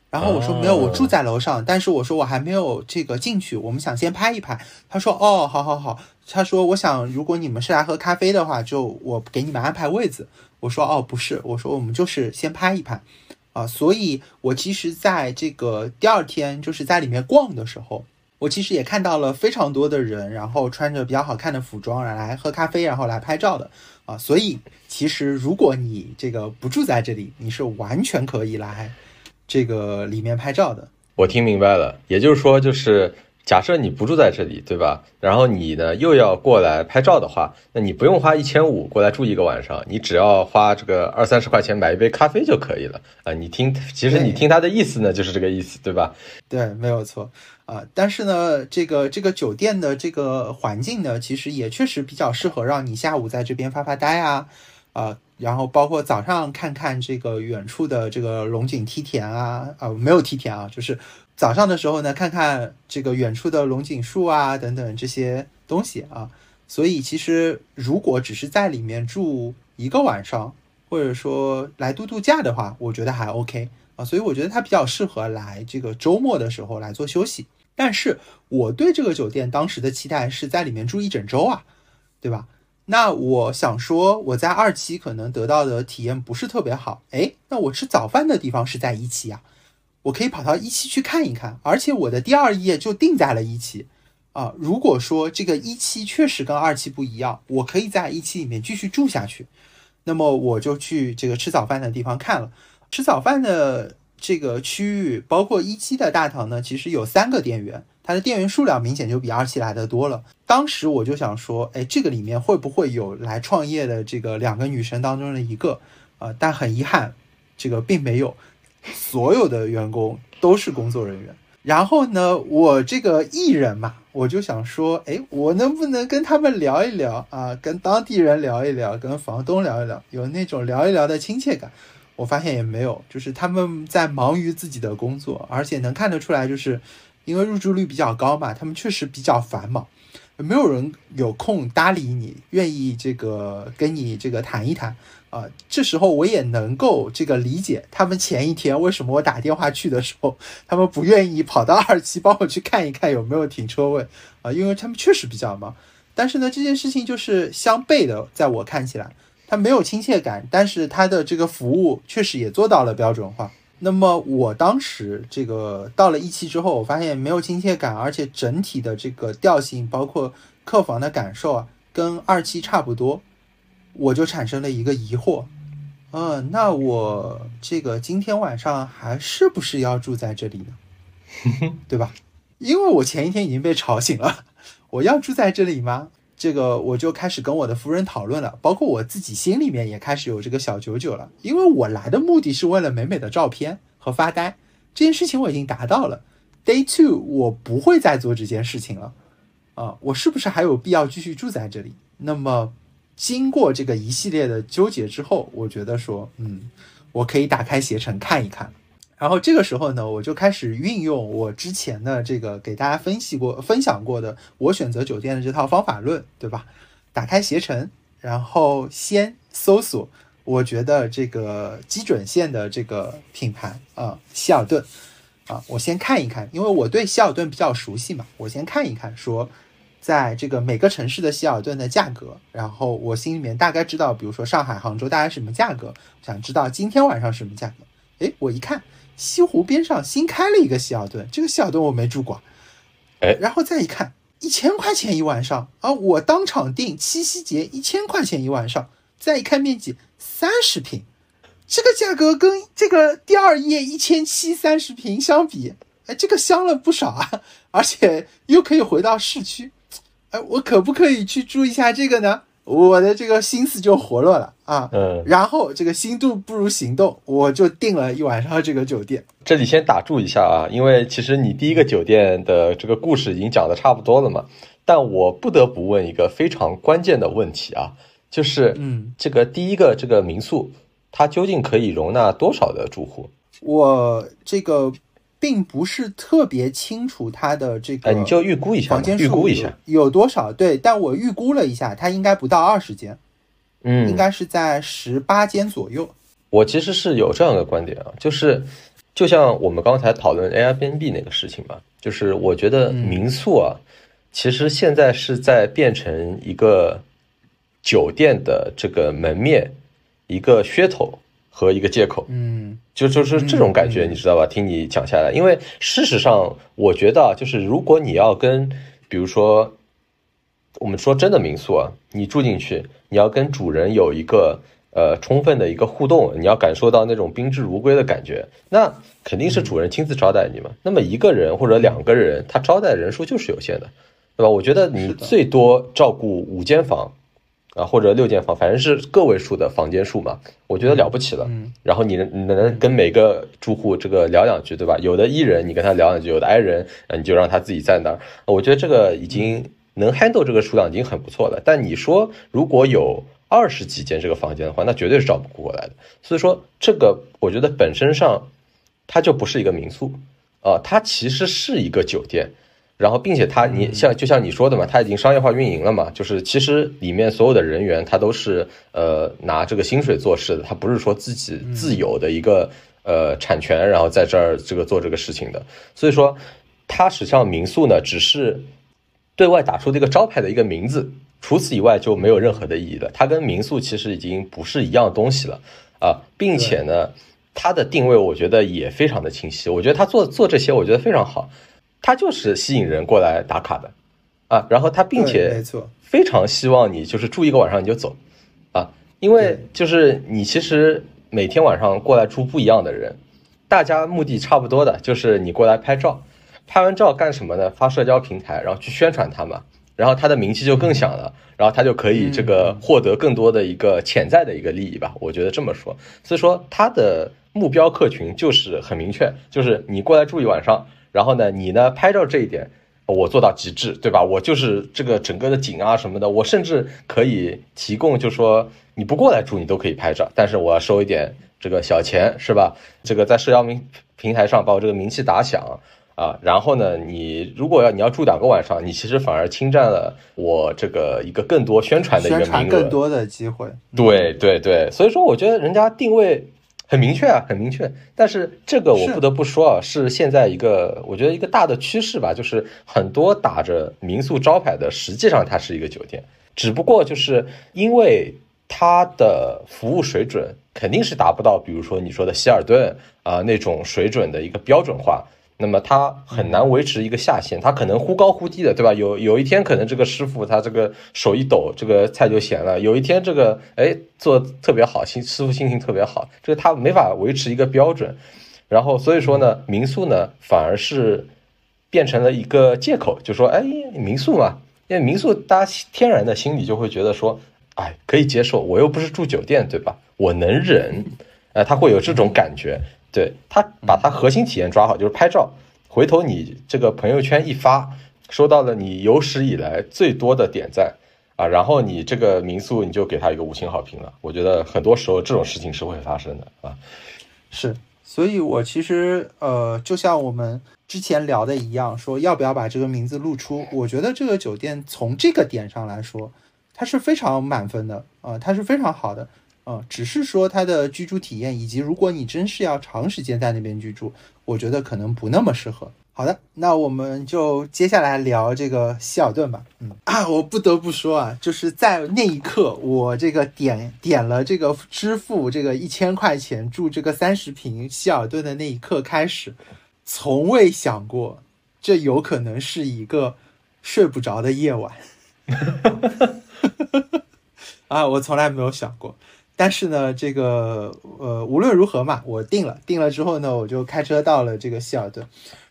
B: 然后我说没有，我住在楼上，但是我说我还没有这个进去，我们想先拍一拍。他说哦，好好好。他说我想如果你们是来喝咖啡的话，就我给你们安排位子。我说哦，不是，我说我们就是先拍一拍啊。所以我其实在这个第二天就是在里面逛的时候，我其实也看到了非常多的人，然后穿着比较好看的服装来喝咖啡，然后来拍照的啊。所以其实如果你这个不住在这里，你是完全可以来。这个里面拍照的，
A: 我听明白了，也就是说，就是假设你不住在这里，对吧？然后你呢又要过来拍照的话，那你不用花一千五过来住一个晚上，你只要花这个二三十块钱买一杯咖啡就可以了啊！你听，其实你听他的意思呢，就是这个意思，对吧？
B: 对，没有错啊。但是呢，这个这个酒店的这个环境呢，其实也确实比较适合让你下午在这边发发呆啊，啊。然后包括早上看看这个远处的这个龙井梯田啊，啊没有梯田啊，就是早上的时候呢，看看这个远处的龙井树啊等等这些东西啊。所以其实如果只是在里面住一个晚上，或者说来度度假的话，我觉得还 OK 啊。所以我觉得它比较适合来这个周末的时候来做休息。但是我对这个酒店当时的期待是在里面住一整周啊，对吧？那我想说，我在二期可能得到的体验不是特别好。哎，那我吃早饭的地方是在一期呀，我可以跑到一期去看一看。而且我的第二夜就定在了一期啊。如果说这个一期确实跟二期不一样，我可以在一期里面继续住下去。那么我就去这个吃早饭的地方看了。吃早饭的这个区域，包括一期的大堂呢，其实有三个店员。它的店员数量明显就比二期来的多了。当时我就想说，哎，这个里面会不会有来创业的这个两个女生当中的一个？啊，但很遗憾，这个并没有，所有的员工都是工作人员。然后呢，我这个艺人嘛，我就想说，哎，我能不能跟他们聊一聊啊？跟当地人聊一聊，跟房东聊一聊，有那种聊一聊的亲切感。我发现也没有，就是他们在忙于自己的工作，而且能看得出来，就是。因为入住率比较高嘛，他们确实比较繁忙，没有人有空搭理你，愿意这个跟你这个谈一谈啊。这时候我也能够这个理解他们前一天为什么我打电话去的时候，他们不愿意跑到二期帮我去看一看有没有停车位啊，因为他们确实比较忙。但是呢，这件事情就是相悖的，在我看起来，他没有亲切感，但是它的这个服务确实也做到了标准化。那么我当时这个到了一期之后，我发现没有亲切感，而且整体的这个调性，包括客房的感受啊，跟二期差不多，我就产生了一个疑惑，嗯，那我这个今天晚上还是不是要住在这里呢？对吧？因为我前一天已经被吵醒了，我要住在这里吗？这个我就开始跟我的夫人讨论了，包括我自己心里面也开始有这个小九九了，因为我来的目的是为了美美的照片和发呆，这件事情我已经达到了。Day two，我不会再做这件事情了，啊，我是不是还有必要继续住在这里？那么经过这个一系列的纠结之后，我觉得说，嗯，我可以打开携程看一看。然后这个时候呢，我就开始运用我之前的这个给大家分析过、分享过的我选择酒店的这套方法论，对吧？打开携程，然后先搜索我觉得这个基准线的这个品牌啊，希尔顿啊，我先看一看，因为我对希尔顿比较熟悉嘛，我先看一看，说在这个每个城市的希尔顿的价格，然后我心里面大概知道，比如说上海、杭州大概什么价格，想知道今天晚上什么价格。诶，我一看。西湖边上新开了一个希尔顿，这个希尔顿我没住过，
A: 哎，
B: 然后再一看，一千块钱一晚上。啊，我当场订七夕节一千块钱一晚上，再一看面积三十平，这个价格跟这个第二页一千七三十平相比，哎，这个香了不少啊，而且又可以回到市区，哎，我可不可以去住一下这个呢？我的这个心思就活络了啊，
A: 嗯，
B: 然后这个心动不如行动，我就订了一晚上这个酒店。
A: 这里先打住一下啊，因为其实你第一个酒店的这个故事已经讲的差不多了嘛，但我不得不问一个非常关键的问题啊，就是，
B: 嗯，
A: 这个第一个这个民宿，它究竟可以容纳多少的住户？
B: 我这个。并不是特别清楚它的这个，
A: 你就预估一下，
B: 房间
A: 预估一下
B: 有多少？对，但我预估了一下，它应该不到二十间，
A: 嗯，
B: 应该是在十八间左右。
A: 我其实是有这样的观点啊，就是就像我们刚才讨论 Airbnb 那个事情嘛，就是我觉得民宿啊，其实现在是在变成一个酒店的这个门面，一个噱头。和一个借口，
B: 嗯，
A: 就就是这种感觉，你知道吧？听你讲下来，因为事实上，我觉得就是如果你要跟，比如说，我们说真的民宿啊，你住进去，你要跟主人有一个呃充分的一个互动，你要感受到那种宾至如归的感觉，那肯定是主人亲自招待你嘛。那么一个人或者两个人，他招待人数就是有限的，对吧？我觉得你最多照顾五间房。啊，或者六间房，反正是个位数的房间数嘛，我觉得了不起了。
B: 嗯，
A: 然后你能你能跟每个住户这个聊两句，对吧？有的 E 人你跟他聊两句，有的 I 人，啊，你就让他自己在那儿。我觉得这个已经能 handle 这个数量已经很不错了。但你说如果有二十几间这个房间的话，那绝对是照不过来的。所以说这个我觉得本身上它就不是一个民宿啊，它其实是一个酒店。然后，并且他，你像就像你说的嘛，他已经商业化运营了嘛，就是其实里面所有的人员他都是呃拿这个薪水做事的，他不是说自己自有的一个呃产权，然后在这儿这个做这个事情的。所以说，它实际上民宿呢，只是对外打出这个招牌的一个名字，除此以外就没有任何的意义了。它跟民宿其实已经不是一样东西了啊，并且呢，它的定位我觉得也非常的清晰。我觉得他做做这些，我觉得非常好。他就是吸引人过来打卡的，啊，然后他并且非常希望你就是住一个晚上你就走，啊，因为就是你其实每天晚上过来住不一样的人，大家目的差不多的，就是你过来拍照，拍完照干什么呢？发社交平台，然后去宣传他嘛，然后他的名气就更响了，然后他就可以这个获得更多的一个潜在的一个利益吧，我觉得这么说，所以说他的目标客群就是很明确，就是你过来住一晚上。然后呢，你呢拍照这一点，我做到极致，对吧？我就是这个整个的景啊什么的，我甚至可以提供，就说你不过来住，你都可以拍照，但是我要收一点这个小钱，是吧？这个在社交平平台上把我这个名气打响啊。然后呢，你如果要你要住两个晚上，你其实反而侵占了我这个一个更多宣传的一个名
B: 额，更多的机会。
A: 对对对，所以说我觉得人家定位。很明确啊，很明确。但是这个我不得不说啊，是现在一个我觉得一个大的趋势吧，就是很多打着民宿招牌的，实际上它是一个酒店，只不过就是因为它的服务水准肯定是达不到，比如说你说的希尔顿啊那种水准的一个标准化。那么他很难维持一个下限，他可能忽高忽低的，对吧？有有一天可能这个师傅他这个手一抖，这个菜就咸了；有一天这个哎做特别好，心师傅心情特别好，这个他没法维持一个标准。然后所以说呢，民宿呢反而是变成了一个借口，就说哎民宿嘛，因为民宿大家天然的心里就会觉得说，哎，可以接受，我又不是住酒店，对吧？我能忍，哎，他会有这种感觉。对他把他核心体验抓好，就是拍照，回头你这个朋友圈一发，收到了你有史以来最多的点赞啊，然后你这个民宿你就给他一个五星好评了。我觉得很多时候这种事情是会发生的啊。
B: 是，所以我其实呃，就像我们之前聊的一样，说要不要把这个名字露出？我觉得这个酒店从这个点上来说，它是非常满分的啊，它是非常好的。嗯，只是说它的居住体验，以及如果你真是要长时间在那边居住，我觉得可能不那么适合。好的，那我们就接下来聊这个希尔顿吧。嗯啊，我不得不说啊，就是在那一刻，我这个点点了这个支付这个一千块钱住这个三十平希尔顿的那一刻开始，从未想过这有可能是一个睡不着的夜晚。啊，我从来没有想过。但是呢，这个呃，无论如何嘛，我定了，定了之后呢，我就开车到了这个希尔顿，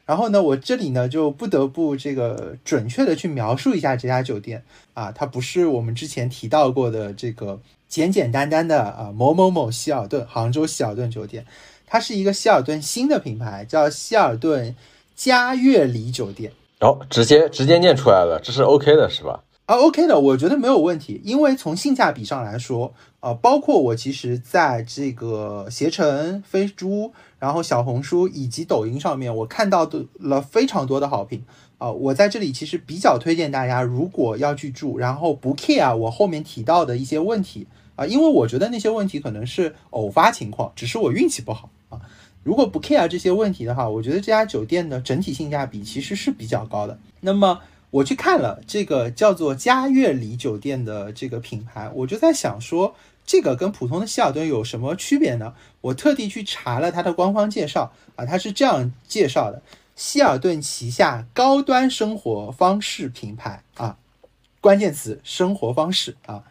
B: 然后呢，我这里呢就不得不这个准确的去描述一下这家酒店啊，它不是我们之前提到过的这个简简单单的啊某某某希尔顿杭州希尔顿酒店，它是一个希尔顿新的品牌，叫希尔顿嘉悦里酒店。
A: 哦，直接直接念出来了，这是 OK 的是吧？
B: 啊，OK 的，我觉得没有问题，因为从性价比上来说，呃，包括我其实在这个携程、飞猪，然后小红书以及抖音上面，我看到的了非常多的好评啊。我在这里其实比较推荐大家，如果要去住，然后不 care 我后面提到的一些问题啊，因为我觉得那些问题可能是偶发情况，只是我运气不好啊。如果不 care 这些问题的话，我觉得这家酒店的整体性价比其实是比较高的。那么。我去看了这个叫做嘉悦里酒店的这个品牌，我就在想说，这个跟普通的希尔顿有什么区别呢？我特地去查了它的官方介绍啊，它是这样介绍的：希尔顿旗下高端生活方式品牌啊，关键词生活方式啊，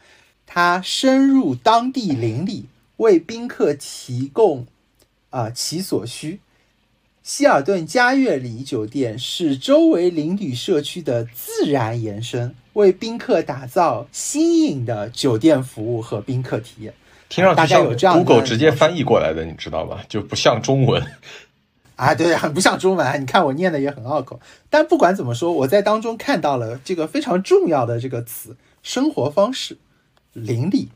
B: 它深入当地邻里，为宾客提供啊其所需。希尔顿嘉悦里酒店是周围邻里社区的自然延伸，为宾客打造新颖的酒店服务和宾客体验。
A: 听上去
B: 像
A: Google 直接翻译过来的，你知道吗？就不像中文
B: 啊，对，很不像中文。你看我念的也很拗口，但不管怎么说，我在当中看到了这个非常重要的这个词——生活方式、邻里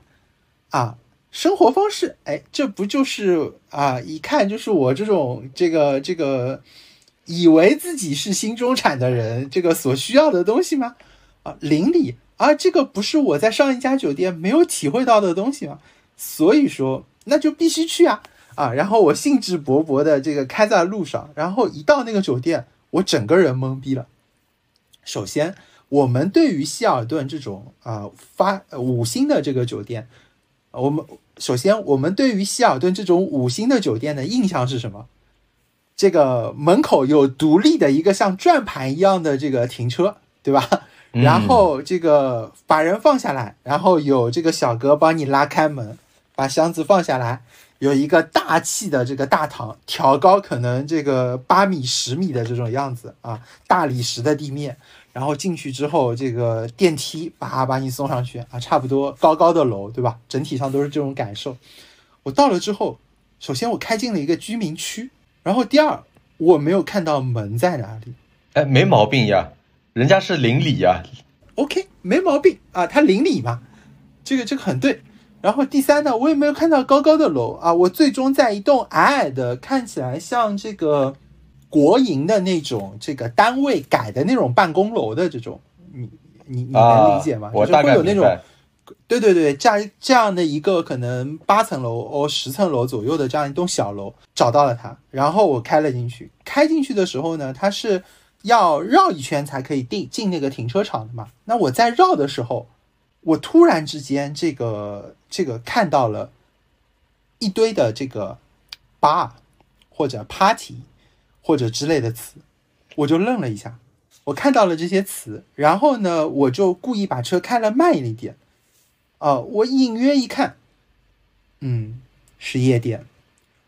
B: 啊。生活方式，哎，这不就是啊？一看就是我这种这个这个，以为自己是新中产的人，这个所需要的东西吗？啊，邻里啊，这个不是我在上一家酒店没有体会到的东西吗？所以说，那就必须去啊啊！然后我兴致勃勃的这个开在路上，然后一到那个酒店，我整个人懵逼了。首先，我们对于希尔顿这种啊发五星的这个酒店，我们。首先，我们对于希尔顿这种五星的酒店的印象是什么？这个门口有独立的一个像转盘一样的这个停车，对吧？然后这个把人放下来，然后有这个小哥帮你拉开门，把箱子放下来，有一个大气的这个大堂，挑高可能这个八米、十米的这种样子啊，大理石的地面。然后进去之后，这个电梯叭把你送上去啊，差不多高高的楼，对吧？整体上都是这种感受。我到了之后，首先我开进了一个居民区，然后第二我没有看到门在哪里。
A: 哎，没毛病呀，人家是邻里呀。
B: OK，没毛病啊，他邻里嘛，这个这个很对。然后第三呢，我也没有看到高高的楼啊，我最终在一栋矮矮的，看起来像这个。国营的那种这个单位改的那种办公楼的这种，你你你能理解吗？
A: 我
B: 大概明白。对对对，这样这样的一个可能八层楼哦十层楼左右的这样一栋小楼，找到了它，然后我开了进去。开进去的时候呢，它是要绕一圈才可以进进那个停车场的嘛。那我在绕的时候，我突然之间这个这个看到了一堆的这个 bar 或者 party。或者之类的词，我就愣了一下。我看到了这些词，然后呢，我就故意把车开了慢一点。哦，我隐约一看，嗯，是夜店，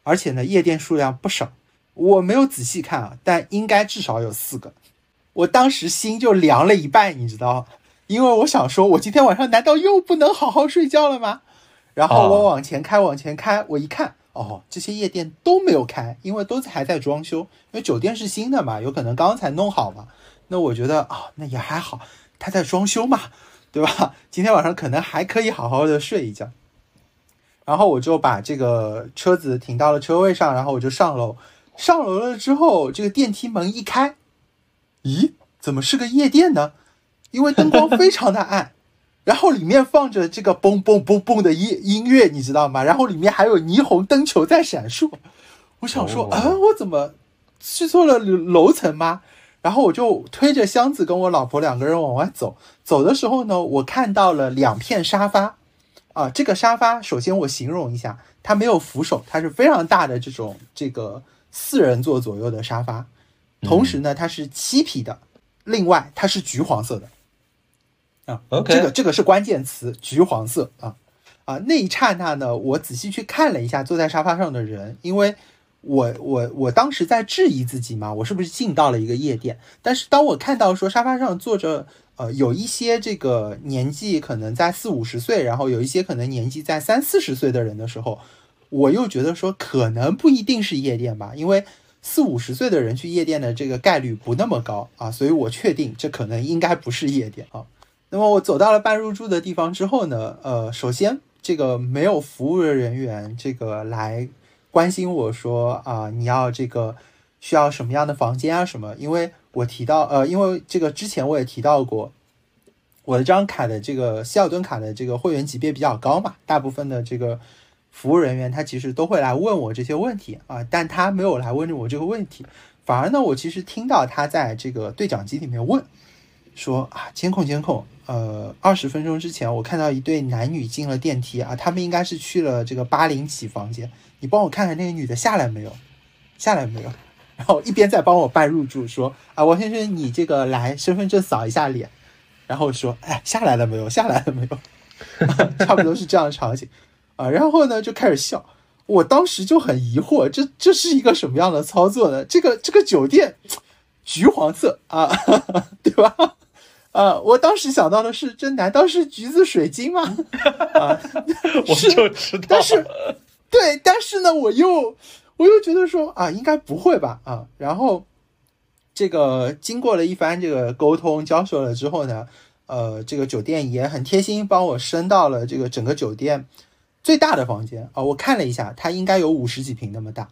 B: 而且呢，夜店数量不少。我没有仔细看啊，但应该至少有四个。我当时心就凉了一半，你知道因为我想说，我今天晚上难道又不能好好睡觉了吗？然后我往前开，往前开，我一看，哦，这些夜店都没有开，因为都还在装修，因为酒店是新的嘛，有可能刚才弄好嘛。那我觉得啊，那也还好，他在装修嘛，对吧？今天晚上可能还可以好好的睡一觉。然后我就把这个车子停到了车位上，然后我就上楼。上楼了之后，这个电梯门一开，咦，怎么是个夜店呢？因为灯光非常的暗，然后里面放着这个嘣嘣嘣嘣的音音乐，你知道吗？然后里面还有霓虹灯球在闪烁。我想说啊，我怎么去错了楼层吗？然后我就推着箱子跟我老婆两个人往外走。走的时候呢，我看到了两片沙发。啊，这个沙发首先我形容一下，它没有扶手，它是非常大的这种这个四人座左右的沙发，同时呢它是漆皮的，另外它是橘黄色的，啊，OK，，这个这个是关键词，橘黄色啊啊那一刹那呢，我仔细去看了一下坐在沙发上的人，因为我我我当时在质疑自己嘛，我是不是进到了一个夜店？但是当我看到说沙发上坐着。呃，有一些这个年纪可能在四五十岁，然后有一些可能年纪在三四十岁的人的时候，我又觉得说可能不一定是夜店吧，因为四五十岁的人去夜店的这个概率不那么高啊，所以我确定这可能应该不是夜店啊。那么我走到了半入住的地方之后呢，呃，首先这个没有服务人员这个来关心我说啊，你要这个需要什么样的房间啊什么，因为。我提到，呃，因为这个之前我也提到过，我的这张卡的这个希尔顿卡的这个会员级别比较高嘛，大部分的这个服务人员他其实都会来问我这些问题啊，但他没有来问我这个问题，反而呢，我其实听到他在这个对讲机里面问，说啊，监控监控，呃，二十分钟之前我看到一对男女进了电梯啊，他们应该是去了这个八零几房间，你帮我看看那个女的下来没有，下来没有。然后一边在帮我办入住，说啊，王先生，你这个来身份证扫一下脸，然后说，哎，下来了没有？下来了没有？差不多是这样的场景啊。然后呢，就开始笑。我当时就很疑惑，这这是一个什么样的操作呢？这个这个酒店橘黄色啊，对吧？啊，我当时想到的是，这难道是橘子水晶吗？啊，
A: 我就知道。
B: 但是，对，但是呢，我又。我又觉得说啊，应该不会吧啊，然后这个经过了一番这个沟通交涉了之后呢，呃，这个酒店也很贴心，帮我升到了这个整个酒店最大的房间啊。我看了一下，它应该有五十几平那么大。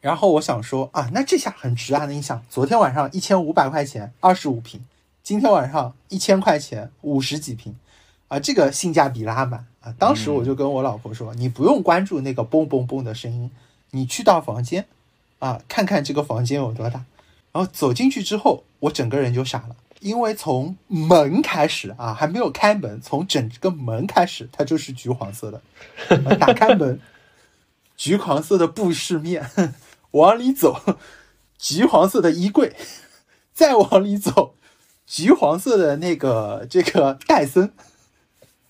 B: 然后我想说啊，那这下很值啊！那你想，昨天晚上一千五百块钱二十五平，今天晚上一千块钱五十几平啊，这个性价比拉满啊！当时我就跟我老婆说，你不用关注那个嘣嘣嘣的声音。你去到房间，啊，看看这个房间有多大，然后走进去之后，我整个人就傻了，因为从门开始啊，还没有开门，从整个门开始，它就是橘黄色的。打开门，橘黄色的布饰面，往里走，橘黄色的衣柜，再往里走，橘黄色的那个 这个戴森，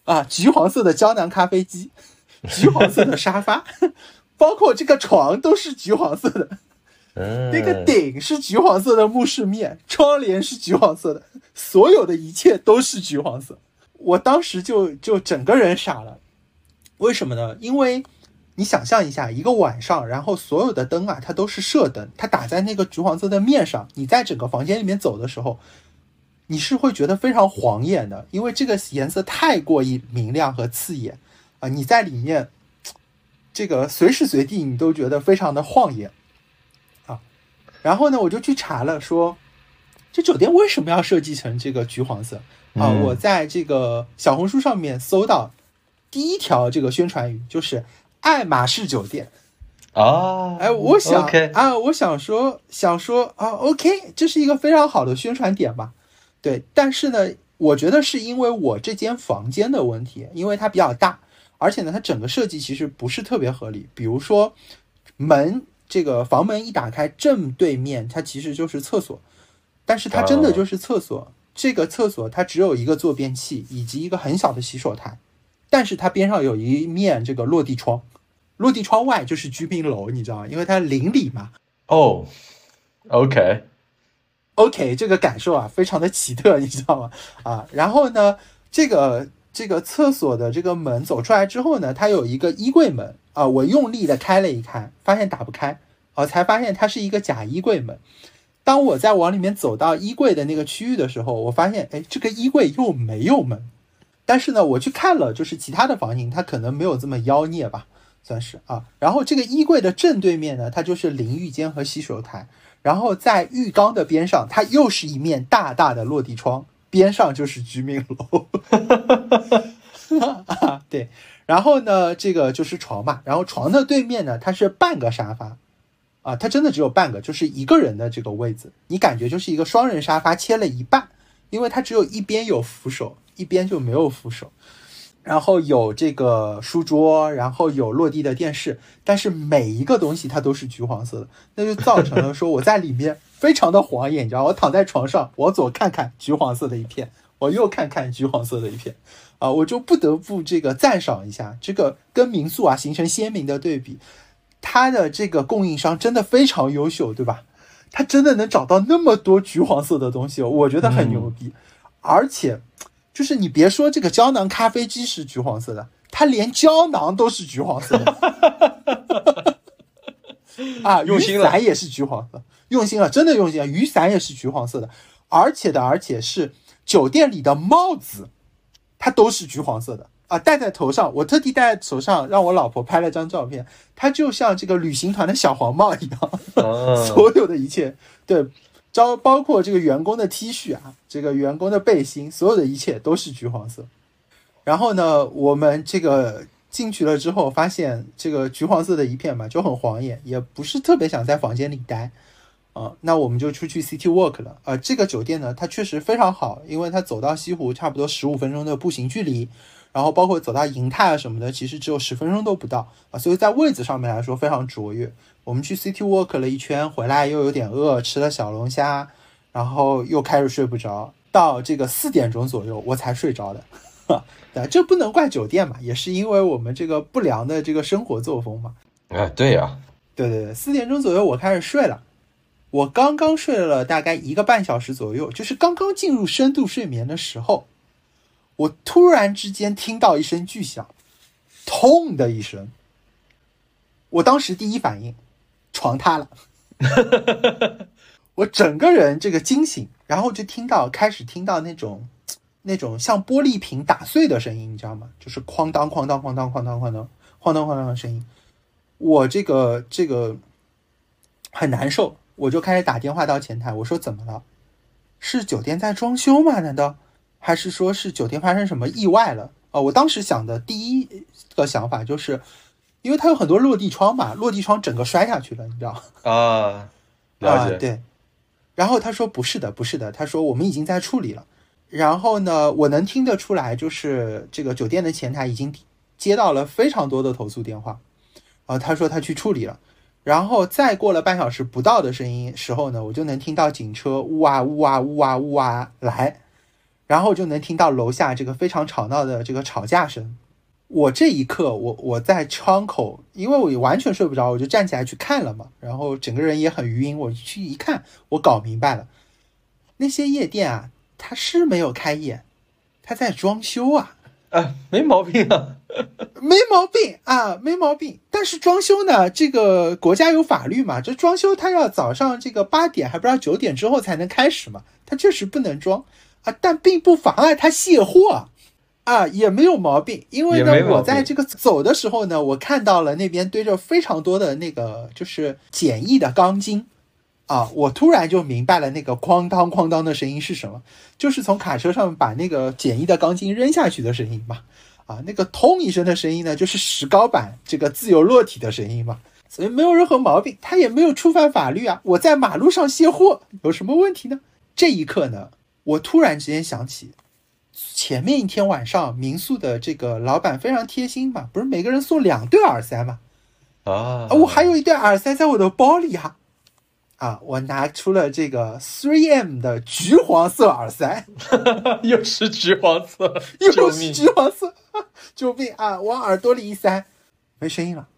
B: 啊，橘黄色的胶囊咖啡机，橘黄色的沙发。包括这个床都是橘黄色的，那个顶是橘黄色的木饰面，窗帘是橘黄色的，所有的一切都是橘黄色。我当时就就整个人傻了，为什么呢？因为你想象一下，一个晚上，然后所有的灯啊，它都是射灯，它打在那个橘黄色的面上，你在整个房间里面走的时候，你是会觉得非常晃眼的，因为这个颜色太过于明亮和刺眼啊，你在里面。这个随时随地你都觉得非常的晃眼，啊，然后呢，我就去查了，说这酒店为什么要设计成这个橘黄色啊？我在这个小红书上面搜到第一条这个宣传语就是爱马仕酒店
A: 啊，
B: 哎，我想啊，我想说想说啊，OK，这是一个非常好的宣传点吧？对，但是呢，我觉得是因为我这间房间的问题，因为它比较大。而且呢，它整个设计其实不是特别合理。比如说，门这个房门一打开，正对面它其实就是厕所，但是它真的就是厕所。这个厕所它只有一个坐便器以及一个很小的洗手台，但是它边上有一面这个落地窗，落地窗外就是居民楼，你知道吗？因为它邻里嘛。
A: 哦，OK，
B: OK，这个感受啊，非常的奇特，你知道吗？啊，然后呢，这个这个厕所的这个门走出来之后呢，它有一个衣柜门啊，我用力的开了一开，发现打不开，啊，才发现它是一个假衣柜门。当我在往里面走到衣柜的那个区域的时候，我发现，哎，这个衣柜又没有门。但是呢，我去看了，就是其他的房型，它可能没有这么妖孽吧，算是啊。然后这个衣柜的正对面呢，它就是淋浴间和洗手台。然后在浴缸的边上，它又是一面大大的落地窗，边上就是居民楼。对，然后呢，这个就是床嘛。然后床的对面呢，它是半个沙发。啊，它真的只有半个，就是一个人的这个位子，你感觉就是一个双人沙发切了一半，因为它只有一边有扶手，一边就没有扶手，然后有这个书桌，然后有落地的电视，但是每一个东西它都是橘黄色的，那就造成了说我在里面非常的晃眼，你知道，我躺在床上，我左看看橘黄色的一片，我右看看橘黄色的一片，啊，我就不得不这个赞赏一下，这个跟民宿啊形成鲜明的对比。它的这个供应商真的非常优秀，对吧？他真的能找到那么多橘黄色的东西，我觉得很牛逼。而且，就是你别说这个胶囊咖啡机是橘黄色的，它连胶囊都是橘黄色的。啊，
A: 用心了，
B: 伞也是橘黄色，用心了，真的用心了。雨伞也是橘黄色的，而且的，而且是酒店里的帽子，它都是橘黄色的。啊，戴在头上，我特地戴在手上，让我老婆拍了张照片。它就像这个旅行团的小黄帽一样，所有的一切，对，招包括这个员工的 T 恤啊，这个员工的背心，所有的一切都是橘黄色。然后呢，我们这个进去了之后，发现这个橘黄色的一片嘛，就很晃眼，也不是特别想在房间里待啊。那我们就出去 City Walk 了。呃，这个酒店呢，它确实非常好，因为它走到西湖差不多十五分钟的步行距离。然后包括走到银泰啊什么的，其实只有十分钟都不到啊，所以在位子上面来说非常卓越。我们去 City Walk 了一圈，回来又有点饿，吃了小龙虾，然后又开始睡不着，到这个四点钟左右我才睡着的。对，这不能怪酒店嘛，也是因为我们这个不良的这个生活作风嘛。
A: 哎，对呀，
B: 对对对，四点钟左右我开始睡了，我刚刚睡了大概一个半小时左右，就是刚刚进入深度睡眠的时候。我突然之间听到一声巨响，痛的一声。我当时第一反应，床塌了。我整个人这个惊醒，然后就听到开始听到那种那种像玻璃瓶打碎的声音，你知道吗？就是哐当哐当哐当哐当哐当哐当哐当的声音。我这个这个很难受，我就开始打电话到前台，我说怎么了？是酒店在装修吗？难道？还是说是酒店发生什么意外了啊？我当时想的第一个想法就是，因为它有很多落地窗嘛，落地窗整个摔下去了，你知道
A: 啊，了解。
B: 对。然后他说不是的，不是的，他说我们已经在处理了。然后呢，我能听得出来，就是这个酒店的前台已经接到了非常多的投诉电话。啊，他说他去处理了。然后再过了半小时不到的声音时候呢，我就能听到警车呜啊呜啊呜啊呜啊来。然后就能听到楼下这个非常吵闹的这个吵架声。我这一刻，我我在窗口，因为我完全睡不着，我就站起来去看了嘛。然后整个人也很晕，我去一看，我搞明白了，那些夜店啊，它是没有开业，它在装修啊。
A: 啊，没毛病啊，
B: 没毛病啊，没毛病。但是装修呢，这个国家有法律嘛，这装修它要早上这个八点还不知道九点之后才能开始嘛，它确实不能装。啊，但并不妨碍他卸货，啊，也没有毛病。因为呢，我在这个走的时候呢，我看到了那边堆着非常多的那个就是简易的钢筋，啊，我突然就明白了那个哐当哐当的声音是什么，就是从卡车上把那个简易的钢筋扔下去的声音嘛，啊，那个通一声的声音呢，就是石膏板这个自由落体的声音嘛，所以没有任何毛病，他也没有触犯法律啊，我在马路上卸货有什么问题呢？这一刻呢？我突然之间想起，前面一天晚上民宿的这个老板非常贴心嘛，不是每个人送两对耳塞嘛？
A: 啊，
B: 我还有一对耳塞在我的包里啊！啊，我拿出了这个 Three M 的橘黄色耳塞，
A: 又是橘黄色，
B: 又是橘黄色，救命啊！往耳朵里一塞，没声音了，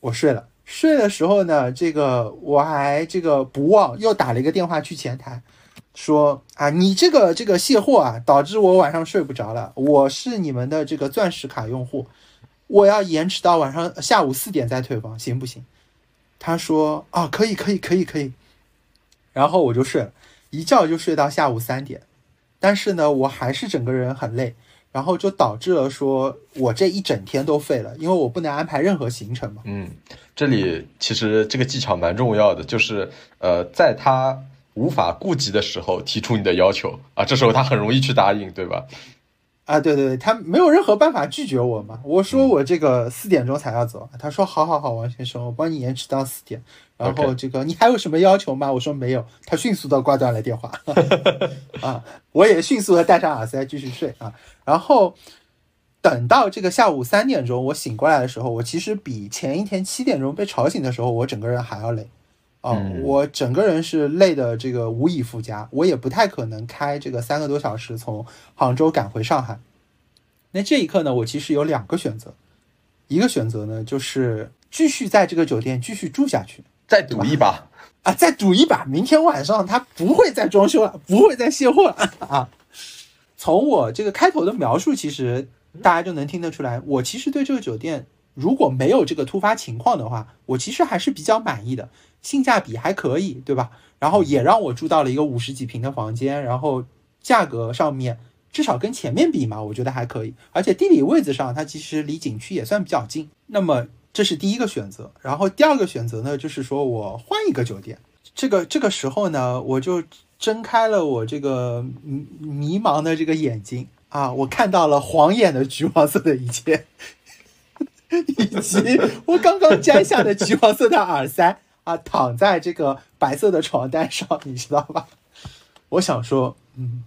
B: 我睡了。睡的时候呢，这个我还这个不忘又打了一个电话去前台。说啊，你这个这个卸货啊，导致我晚上睡不着了。我是你们的这个钻石卡用户，我要延迟到晚上下午四点再退房，行不行？他说啊，可以，可以，可以，可以。然后我就睡了，一觉就睡到下午三点。但是呢，我还是整个人很累，然后就导致了说我这一整天都废了，因为我不能安排任何行程嘛。
A: 嗯，这里其实这个技巧蛮重要的，就是呃，在他。无法顾及的时候提出你的要求啊，这时候他很容易去答应，对吧？
B: 啊，对对对，他没有任何办法拒绝我嘛。我说我这个四点钟才要走，他说好好好，王先生，我帮你延迟到四点。然后这个你还有什么要求吗？我说没有，他迅速的挂断了电话。啊，我也迅速的戴上耳塞继续睡啊。然后等到这个下午三点钟我醒过来的时候，我其实比前一天七点钟被吵醒的时候，我整个人还要累。哦，我整个人是累的，这个无以复加，我也不太可能开这个三个多小时从杭州赶回上海。那这一刻呢，我其实有两个选择，一个选择呢就是继续在这个酒店继续住下去，
A: 再赌一把
B: 啊，再赌一把，明天晚上他不会再装修了，不会再卸货了啊。从我这个开头的描述，其实大家就能听得出来，我其实对这个酒店如果没有这个突发情况的话，我其实还是比较满意的。性价比还可以，对吧？然后也让我住到了一个五十几平的房间，然后价格上面至少跟前面比嘛，我觉得还可以。而且地理位置上，它其实离景区也算比较近。那么这是第一个选择。然后第二个选择呢，就是说我换一个酒店。这个这个时候呢，我就睁开了我这个迷迷茫的这个眼睛啊，我看到了晃眼的橘黄色的一切，以及我刚刚摘下的橘黄色的耳塞。啊，躺在这个白色的床单上，你知道吧？我想说，嗯，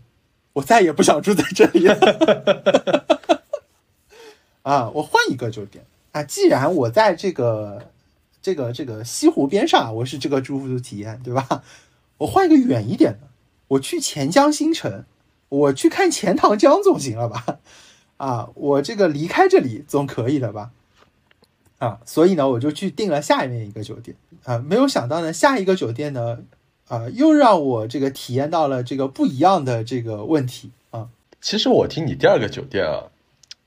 B: 我再也不想住在这里了。啊，我换一个酒店啊！既然我在这个这个这个西湖边上，我是这个住宿体验，对吧？我换一个远一点的，我去钱江新城，我去看钱塘江总行了吧？啊，我这个离开这里总可以了吧？啊，所以呢，我就去订了下面一个酒店啊，没有想到呢，下一个酒店呢，啊，又让我这个体验到了这个不一样的这个问题啊。
A: 其实我听你第二个酒店啊，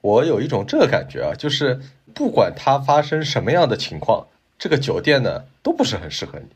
A: 我有一种这个感觉啊，就是不管它发生什么样的情况，这个酒店呢都不是很适合你。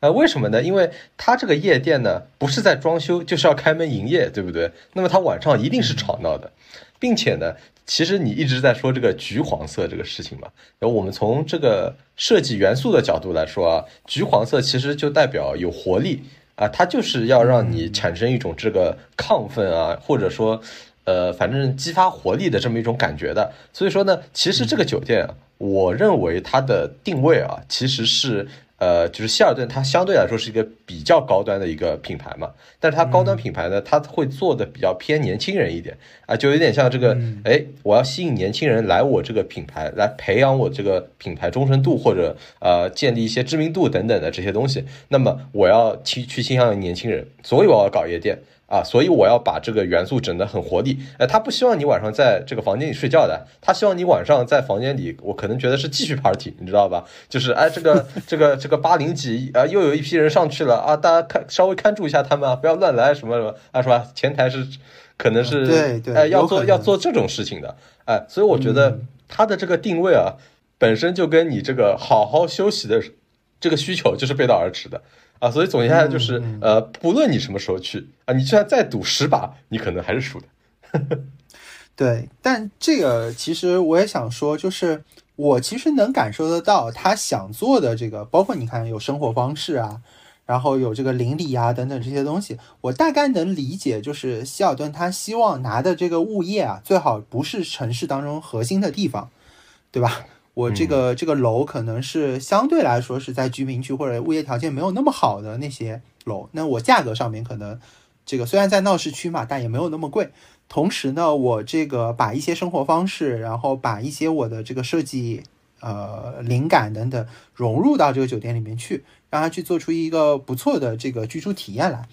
A: 啊，为什么呢？因为它这个夜店呢，不是在装修，就是要开门营业，对不对？那么它晚上一定是吵闹的，并且呢。其实你一直在说这个橘黄色这个事情嘛，然后我们从这个设计元素的角度来说啊，橘黄色其实就代表有活力啊，它就是要让你产生一种这个亢奋啊，或者说，呃，反正激发活力的这么一种感觉的。所以说呢，其实这个酒店，我认为它的定位啊，其实是。呃，就是希尔顿，它相对来说是一个比较高端的一个品牌嘛，但是它高端品牌呢，它会做的比较偏年轻人一点。啊，就有点像这个，哎，我要吸引年轻人来我这个品牌，来培养我这个品牌忠诚度或者呃建立一些知名度等等的这些东西，那么我要去去倾向于年轻人，所以我要搞夜店。啊，所以我要把这个元素整得很活力。哎，他不希望你晚上在这个房间里睡觉的，他希望你晚上在房间里，我可能觉得是继续 party，你知道吧？就是哎，这个 这个这个八零几啊，又有一批人上去了啊，大家看稍微看住一下他们啊，不要乱来什么什么啊，是吧？前台是可能是
B: 对对，
A: 哎，要做要做这种事情的，哎，所以我觉得他的这个定位啊，本身就跟你这个好好休息的这个需求就是背道而驰的。啊，所以总结下来就是，呃，不论你什么时候去啊，你就算再赌十把，你可能还是输的。
B: 对，但这个其实我也想说，就是我其实能感受得到他想做的这个，包括你看有生活方式啊，然后有这个邻里啊等等这些东西，我大概能理解，就是希尔顿他希望拿的这个物业啊，最好不是城市当中核心的地方，对吧？我这个这个楼可能是相对来说是在居民区或者物业条件没有那么好的那些楼，那我价格上面可能这个虽然在闹市区嘛，但也没有那么贵。同时呢，我这个把一些生活方式，然后把一些我的这个设计呃灵感等等融入到这个酒店里面去，让它去做出一个不错的这个居住体验来。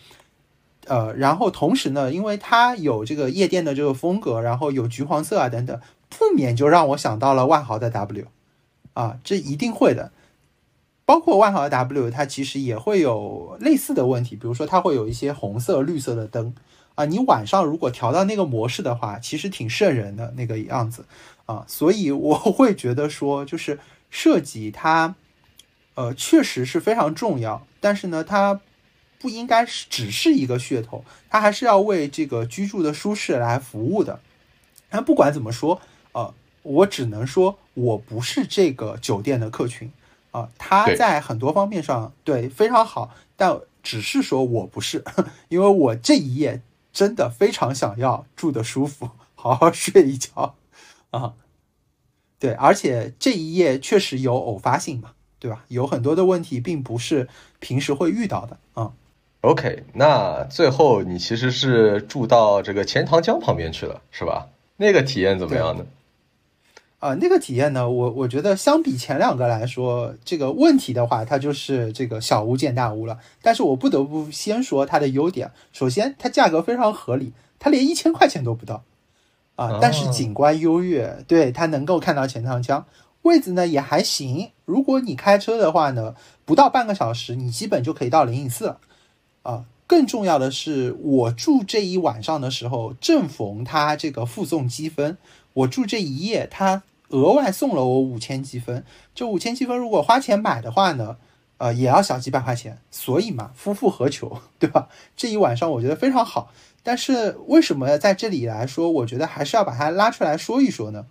B: 呃，然后同时呢，因为它有这个夜店的这个风格，然后有橘黄色啊等等，不免就让我想到了万豪的 W。啊，这一定会的。包括万豪的 W，它其实也会有类似的问题，比如说它会有一些红色、绿色的灯啊，你晚上如果调到那个模式的话，其实挺瘆人的那个样子啊，所以我 会觉得说，就是设计它，呃，确实是非常重要，但是呢，它不应该是只是一个噱头，它还是要为这个居住的舒适来服务的。但不管怎么说，呃，我只能说我不是这个酒店的客群。啊，他在很多方面上对非常好，但只是说我不是，因为我这一夜真的非常想要住的舒服，好好睡一觉啊。对，而且这一夜确实有偶发性嘛，对吧？有很多的问题并不是平时会遇到的啊。
A: OK，那最后你其实是住到这个钱塘江旁边去了，是吧？那个体验怎么样呢？
B: 啊，那个体验呢，我我觉得相比前两个来说，这个问题的话，它就是这个小巫见大巫了。但是我不得不先说它的优点。首先，它价格非常合理，它连一千块钱都不到啊。但是景观优越，对它能够看到钱塘江，位置呢也还行。如果你开车的话呢，不到半个小时，你基本就可以到灵隐寺了啊。更重要的是，我住这一晚上的时候，正逢它这个附送积分，我住这一夜，他。额外送了我五千积分，这五千积分如果花钱买的话呢，呃，也要小几百块钱。所以嘛，夫复何求，对吧？这一晚上我觉得非常好。但是为什么在这里来说，我觉得还是要把它拉出来说一说呢？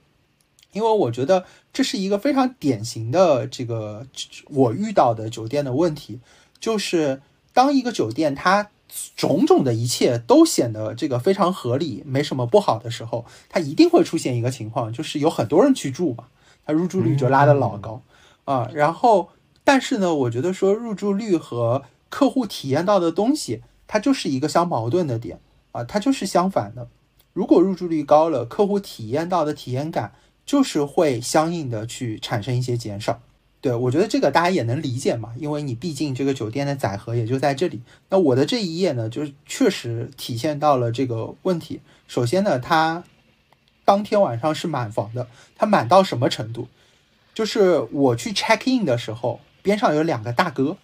B: 因为我觉得这是一个非常典型的这个我遇到的酒店的问题，就是当一个酒店它。种种的一切都显得这个非常合理，没什么不好的时候，它一定会出现一个情况，就是有很多人去住嘛，它入住率就拉的老高啊。然后，但是呢，我觉得说入住率和客户体验到的东西，它就是一个相矛盾的点啊，它就是相反的。如果入住率高了，客户体验到的体验感就是会相应的去产生一些减少。对，我觉得这个大家也能理解嘛，因为你毕竟这个酒店的载荷也就在这里。那我的这一页呢，就是确实体现到了这个问题。首先呢，它当天晚上是满房的，它满到什么程度？就是我去 check in 的时候，边上有两个大哥，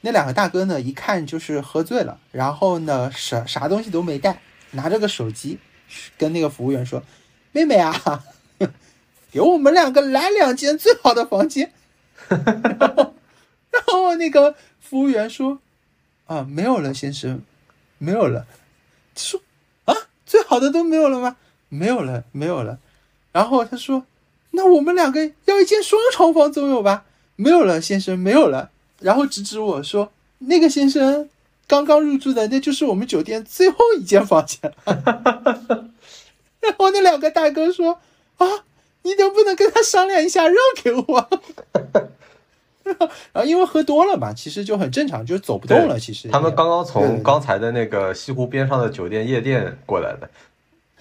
B: 那两个大哥呢，一看就是喝醉了，然后呢，啥啥东西都没带，拿着个手机，跟那个服务员说：“妹妹啊，给我们两个来两间最好的房间。”然后，然后那个服务员说：“啊，没有了，先生，没有了。”说：“啊，最好的都没有了吗？没有了，没有了。”然后他说：“那我们两个要一间双床房总有吧？”没有了，先生，没有了。然后指指我说：“那个先生刚刚入住的，那就是我们酒店最后一间房间。” 然后那两个大哥说：“啊。”你能不能跟他商量一下，让给我？然后因为喝多了嘛，其实就很正常，就走不动了。其实
A: 他们刚刚从刚才的那个西湖边上的酒店夜店过来的。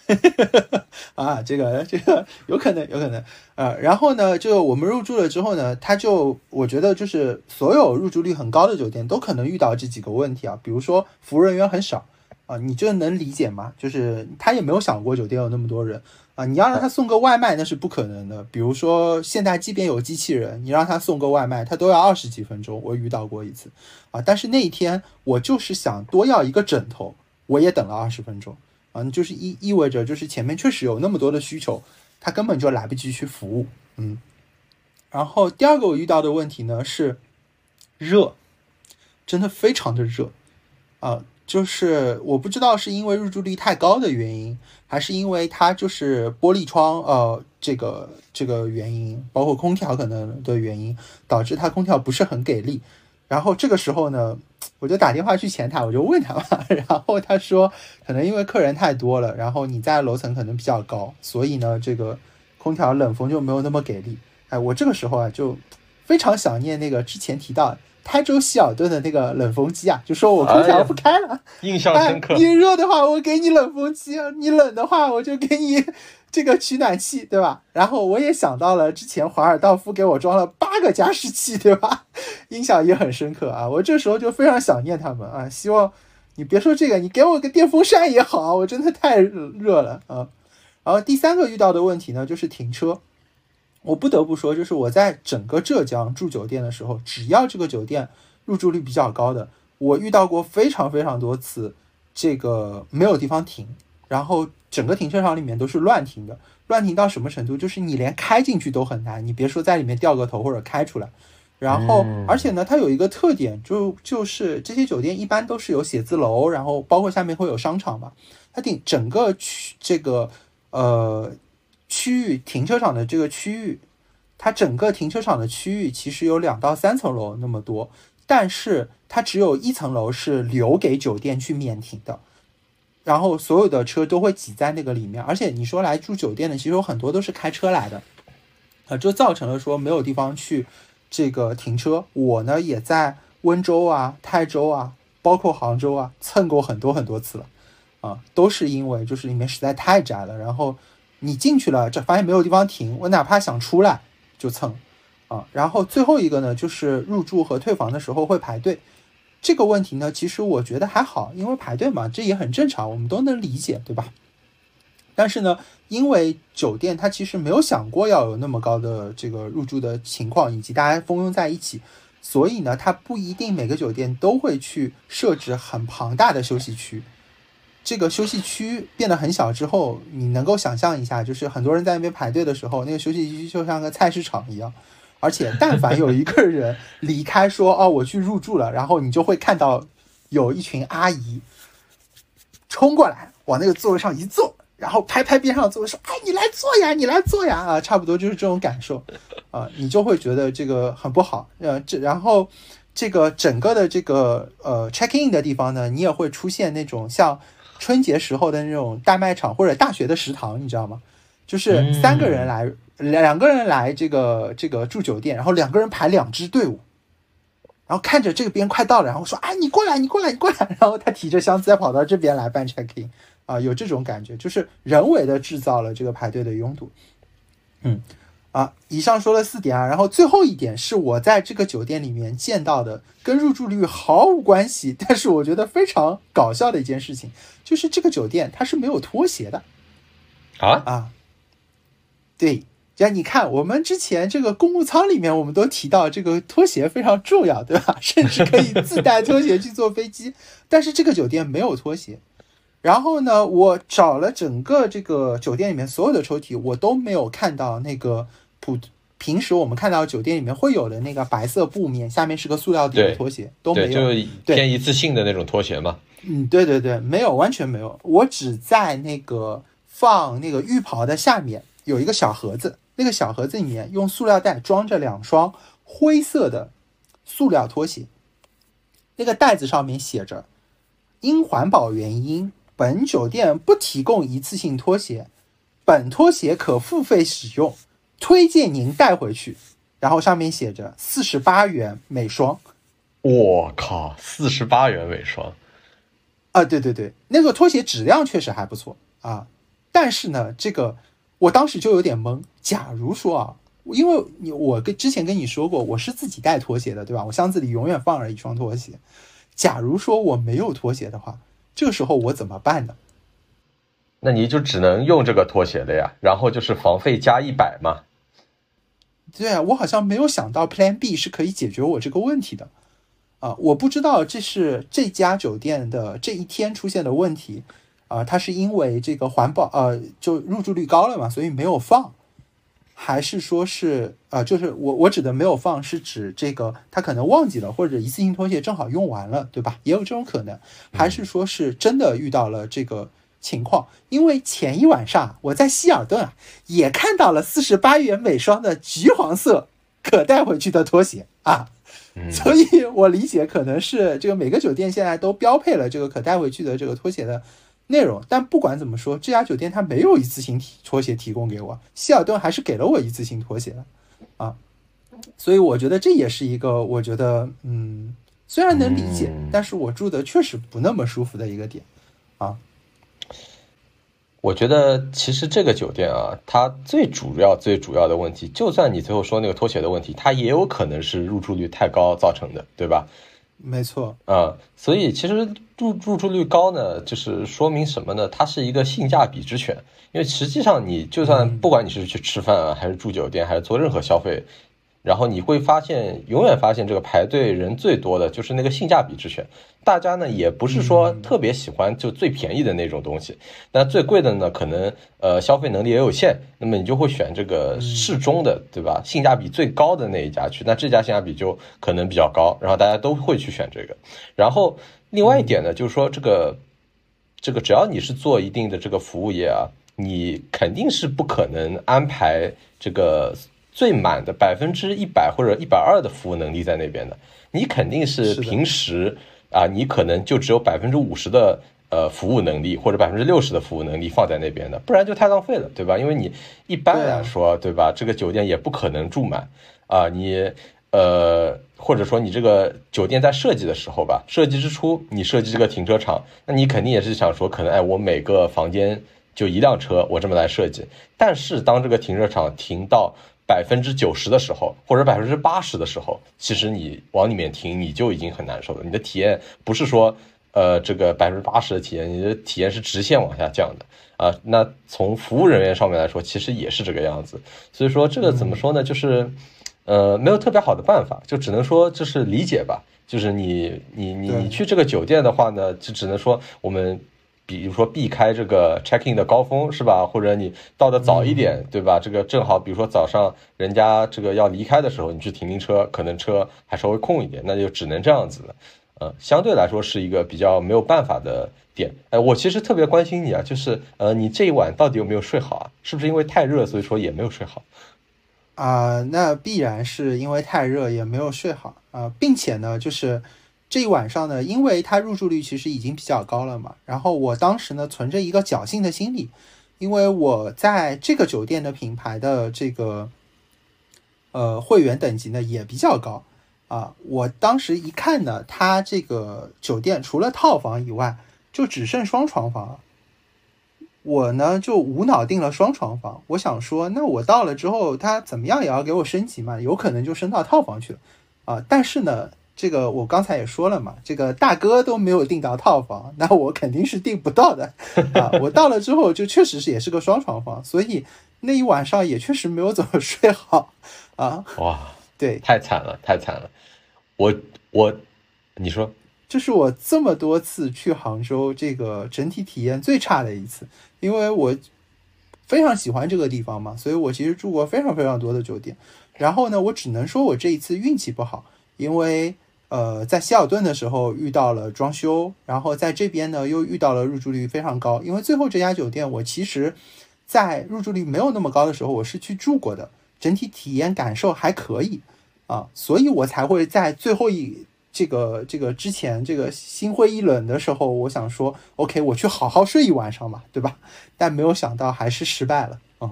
B: 啊，这个这个有可能，有可能啊。然后呢，就我们入住了之后呢，他就我觉得就是所有入住率很高的酒店都可能遇到这几个问题啊，比如说服务人员很少啊，你这能理解吗？就是他也没有想过酒店有那么多人。啊，你要让他送个外卖那是不可能的。比如说，现在即便有机器人，你让他送个外卖，他都要二十几分钟。我遇到过一次，啊，但是那一天我就是想多要一个枕头，我也等了二十分钟。啊，就是意意味着就是前面确实有那么多的需求，他根本就来不及去服务。嗯，然后第二个我遇到的问题呢是热，真的非常的热，啊。就是我不知道是因为入住率太高的原因，还是因为它就是玻璃窗，呃，这个这个原因，包括空调可能的原因，导致它空调不是很给力。然后这个时候呢，我就打电话去前台，我就问他嘛，然后他说，可能因为客人太多了，然后你在楼层可能比较高，所以呢，这个空调冷风就没有那么给力。哎，我这个时候啊，就非常想念那个之前提到。台州希尔顿的那个冷风机啊，就说我空调不开了，
A: 印象深刻。
B: 你热的话，我给你冷风机；你冷的话，我就给你这个取暖器，对吧？然后我也想到了之前华尔道夫给我装了八个加湿器，对吧？印象也很深刻啊。我这时候就非常想念他们啊，希望你别说这个，你给我个电风扇也好啊，我真的太热了啊。然后第三个遇到的问题呢，就是停车我不得不说，就是我在整个浙江住酒店的时候，只要这个酒店入住率比较高的，我遇到过非常非常多次，这个没有地方停，然后整个停车场里面都是乱停的，乱停到什么程度？就是你连开进去都很难，你别说在里面掉个头或者开出来。然后，而且呢，它有一个特点，就就是这些酒店一般都是有写字楼，然后包括下面会有商场嘛，它顶整个区这个呃区域停车场的这个区域，它整个停车场的区域其实有两到三层楼那么多，但是它只有一层楼是留给酒店去免停的，然后所有的车都会挤在那个里面，而且你说来住酒店的，其实有很多都是开车来的，啊，就造成了说没有地方去。这个停车，我呢也在温州啊、泰州啊，包括杭州啊蹭过很多很多次了，啊，都是因为就是里面实在太窄了，然后你进去了，这发现没有地方停，我哪怕想出来就蹭，啊，然后最后一个呢就是入住和退房的时候会排队，这个问题呢其实我觉得还好，因为排队嘛，这也很正常，我们都能理解，对吧？但是呢，因为酒店它其实没有想过要有那么高的这个入住的情况，以及大家蜂拥在一起，所以呢，它不一定每个酒店都会去设置很庞大的休息区。这个休息区变得很小之后，你能够想象一下，就是很多人在那边排队的时候，那个休息区就像个菜市场一样。而且，但凡有一个人离开说“哦，我去入住了”，然后你就会看到有一群阿姨冲过来，往那个座位上一坐。然后拍拍边上的座位说：“哎，你来坐呀，你来坐呀！”啊，差不多就是这种感受，啊，你就会觉得这个很不好。呃，这然后这个整个的这个呃 check in 的地方呢，你也会出现那种像春节时候的那种大卖场或者大学的食堂，你知道吗？就是三个人来，两个人来这个这个住酒店，然后两个人排两支队伍，然后看着这个边快到了，然后说：“哎，你过来，你过来，你过来。”然后他提着箱子再跑到这边来办 check in。啊，有这种感觉，就是人为的制造了这个排队的拥堵。嗯，啊，以上说了四点啊，然后最后一点是我在这个酒店里面见到的，跟入住率毫无关系，但是我觉得非常搞笑的一件事情，就是这个酒店它是没有拖鞋的。
A: 啊
B: 啊，对，像你看，我们之前这个公务舱里面，我们都提到这个拖鞋非常重要，对吧？甚至可以自带拖鞋去坐飞机，但是这个酒店没有拖鞋。然后呢，我找了整个这个酒店里面所有的抽屉，我都没有看到那个普平时我们看到酒店里面会有的那个白色布面，下面是个塑料底的拖鞋都没有，
A: 就偏一次性的那种拖鞋嘛。
B: 嗯，对对对，没有，完全没有。我只在那个放那个浴袍的下面有一个小盒子，那个小盒子里面用塑料袋装着两双灰色的塑料拖鞋，那个袋子上面写着“因环保原因”。本酒店不提供一次性拖鞋，本拖鞋可付费使用，推荐您带回去。然后上面写着四十八元每双。
A: 我靠，四十八元每双！
B: 啊，对对对，那个拖鞋质量确实还不错啊。但是呢，这个我当时就有点懵。假如说啊，因为你我跟之前跟你说过，我是自己带拖鞋的，对吧？我箱子里永远放着一双拖鞋。假如说我没有拖鞋的话。这个时候我怎么办呢？
A: 那你就只能用这个拖鞋了呀，然后就是房费加一百嘛。
B: 对啊，我好像没有想到 Plan B 是可以解决我这个问题的啊！我不知道这是这家酒店的这一天出现的问题啊，它是因为这个环保呃，就入住率高了嘛，所以没有放。还是说是啊，就是我我指的没有放，是指这个他可能忘记了，或者一次性拖鞋正好用完了，对吧？也有这种可能。还是说是真的遇到了这个情况？因为前一晚上我在希尔顿啊，也看到了四十八元每双的橘黄色可带回去的拖鞋啊，所以我理解可能是这个每个酒店现在都标配了这个可带回去的这个拖鞋的。内容，但不管怎么说，这家酒店它没有一次性提拖鞋提供给我，希尔顿还是给了我一次性拖鞋的，啊，所以我觉得这也是一个我觉得，嗯，虽然能理解，但是我住的确实不那么舒服的一个点，啊，
A: 我觉得其实这个酒店啊，它最主要最主要的问题，就算你最后说那个拖鞋的问题，它也有可能是入住率太高造成的，对吧？
B: 没错。
A: 啊，所以其实入入住率高呢，就是说明什么呢？它是一个性价比之选，因为实际上你就算不管你是去吃饭啊，还是住酒店，还是做任何消费。然后你会发现，永远发现这个排队人最多的就是那个性价比之选。大家呢也不是说特别喜欢就最便宜的那种东西，那最贵的呢可能呃消费能力也有限，那么你就会选这个适中的，对吧？性价比最高的那一家去，那这家性价比就可能比较高，然后大家都会去选这个。然后另外一点呢，就是说这个这个只要你是做一定的这个服务业啊，你肯定是不可能安排这个。最满的百分之一百或者一百二的服务能力在那边的，你肯定是平时啊，你可能就只有百分之五十的呃服务能力或者百分之六十的服务能力放在那边的，不然就太浪费了，对吧？因为你一般来说，对吧？这个酒店也不可能住满啊，你呃或者说你这个酒店在设计的时候吧，设计之初你设计这个停车场，那你肯定也是想说，可能哎我每个房间就一辆车，我这么来设计。但是当这个停车场停到百分之九十的时候，或者百分之八十的时候，其实你往里面停，你就已经很难受了。你的体验不是说，呃，这个百分之八十的体验，你的体验是直线往下降的啊。那从服务人员上面来说，其实也是这个样子。所以说，这个怎么说呢？就是，呃，没有特别好的办法，就只能说就是理解吧。就是你你你你去这个酒店的话呢，就只能说我们。比如说避开这个 check in 的高峰是吧？或者你到的早一点，对吧？这个正好，比如说早上人家这个要离开的时候，你去停停车，可能车还稍微空一点，那就只能这样子了。呃，相对来说是一个比较没有办法的点。哎，我其实特别关心你啊，就是呃，你这一晚到底有没有睡好啊？是不是因为太热，所以说也没有睡好？
B: 啊，那必然是因为太热也没有睡好啊，并且呢，就是。这一晚上呢，因为它入住率其实已经比较高了嘛，然后我当时呢存着一个侥幸的心理，因为我在这个酒店的品牌的这个呃会员等级呢也比较高啊，我当时一看呢，它这个酒店除了套房以外，就只剩双床房了，我呢就无脑订了双床房，我想说，那我到了之后，他怎么样也要给我升级嘛，有可能就升到套房去了啊，但是呢。这个我刚才也说了嘛，这个大哥都没有订到套房，那我肯定是订不到的啊！我到了之后就确实是也是个双床房，所以那一晚上也确实没有怎么睡好啊！
A: 哇，
B: 对，
A: 太惨了，太惨了！我我，你说，
B: 这是我这么多次去杭州这个整体体验最差的一次，因为我非常喜欢这个地方嘛，所以我其实住过非常非常多的酒店，然后呢，我只能说我这一次运气不好，因为。呃，在希尔顿的时候遇到了装修，然后在这边呢又遇到了入住率非常高。因为最后这家酒店我其实，在入住率没有那么高的时候我是去住过的，整体体验感受还可以啊，所以我才会在最后一这个这个之前这个心灰意冷的时候，我想说，OK，我去好好睡一晚上嘛，对吧？但没有想到还是失败了啊。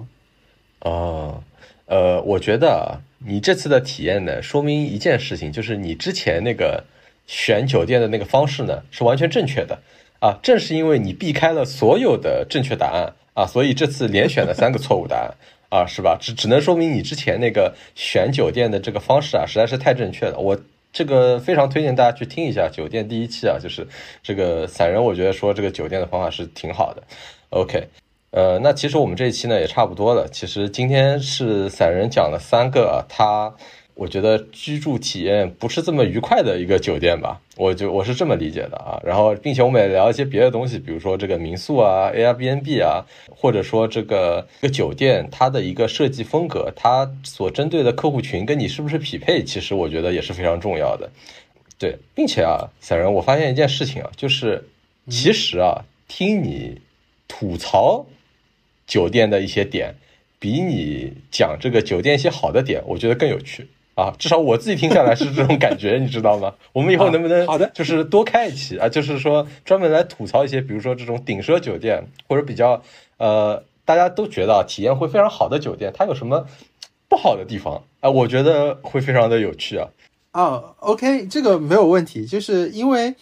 A: 哦，呃，我觉得。你这次的体验呢，说明一件事情，就是你之前那个选酒店的那个方式呢，是完全正确的啊。正是因为你避开了所有的正确答案啊，所以这次连选了三个错误答案啊，是吧？只只能说明你之前那个选酒店的这个方式啊，实在是太正确了。我这个非常推荐大家去听一下酒店第一期啊，就是这个散人，我觉得说这个酒店的方法是挺好的。OK。呃，那其实我们这一期呢也差不多了。其实今天是散人讲了三个，他我觉得居住体验不是这么愉快的一个酒店吧，我就我是这么理解的啊。然后，并且我们也聊一些别的东西，比如说这个民宿啊、Airbnb 啊，或者说这个这个酒店它的一个设计风格，它所针对的客户群跟你是不是匹配，其实我觉得也是非常重要的。对，并且啊，小人，我发现一件事情啊，就是其实啊，听你吐槽。酒店的一些点，比你讲这个酒店一些好的点，我觉得更有趣啊！至少我自己听下来是这种感觉，你知道吗？我们以后能不能
B: 好的，
A: 就是多开一期啊？就是说专门来吐槽一些，比如说这种顶奢酒店，或者比较呃大家都觉得体验会非常好的酒店，它有什么不好的地方啊？我觉得会非常的有趣啊！
B: 啊，OK，这个没有问题，就是因为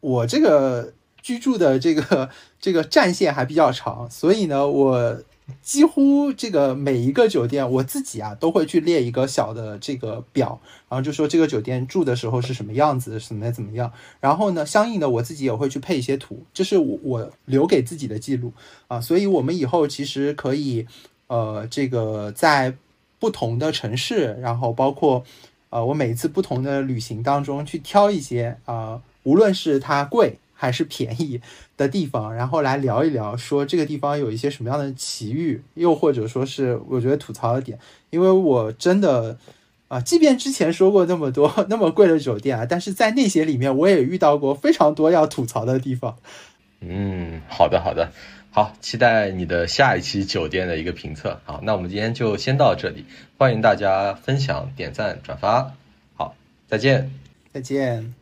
B: 我这个。居住的这个这个战线还比较长，所以呢，我几乎这个每一个酒店，我自己啊都会去列一个小的这个表，然后就说这个酒店住的时候是什么样子，怎么怎么样。然后呢，相应的我自己也会去配一些图，这是我我留给自己的记录啊。所以我们以后其实可以，呃，这个在不同的城市，然后包括呃我每一次不同的旅行当中去挑一些啊，无论是它贵。还是便宜的地方，然后来聊一聊，说这个地方有一些什么样的奇遇，又或者说是我觉得吐槽的点，因为我真的啊，即便之前说过那么多 那么贵的酒店啊，但是在那些里面我也遇到过非常多要吐槽的地方。
A: 嗯，好的好的，好，期待你的下一期酒店的一个评测。好，那我们今天就先到这里，欢迎大家分享、点赞、转发。好，再见，
B: 再见。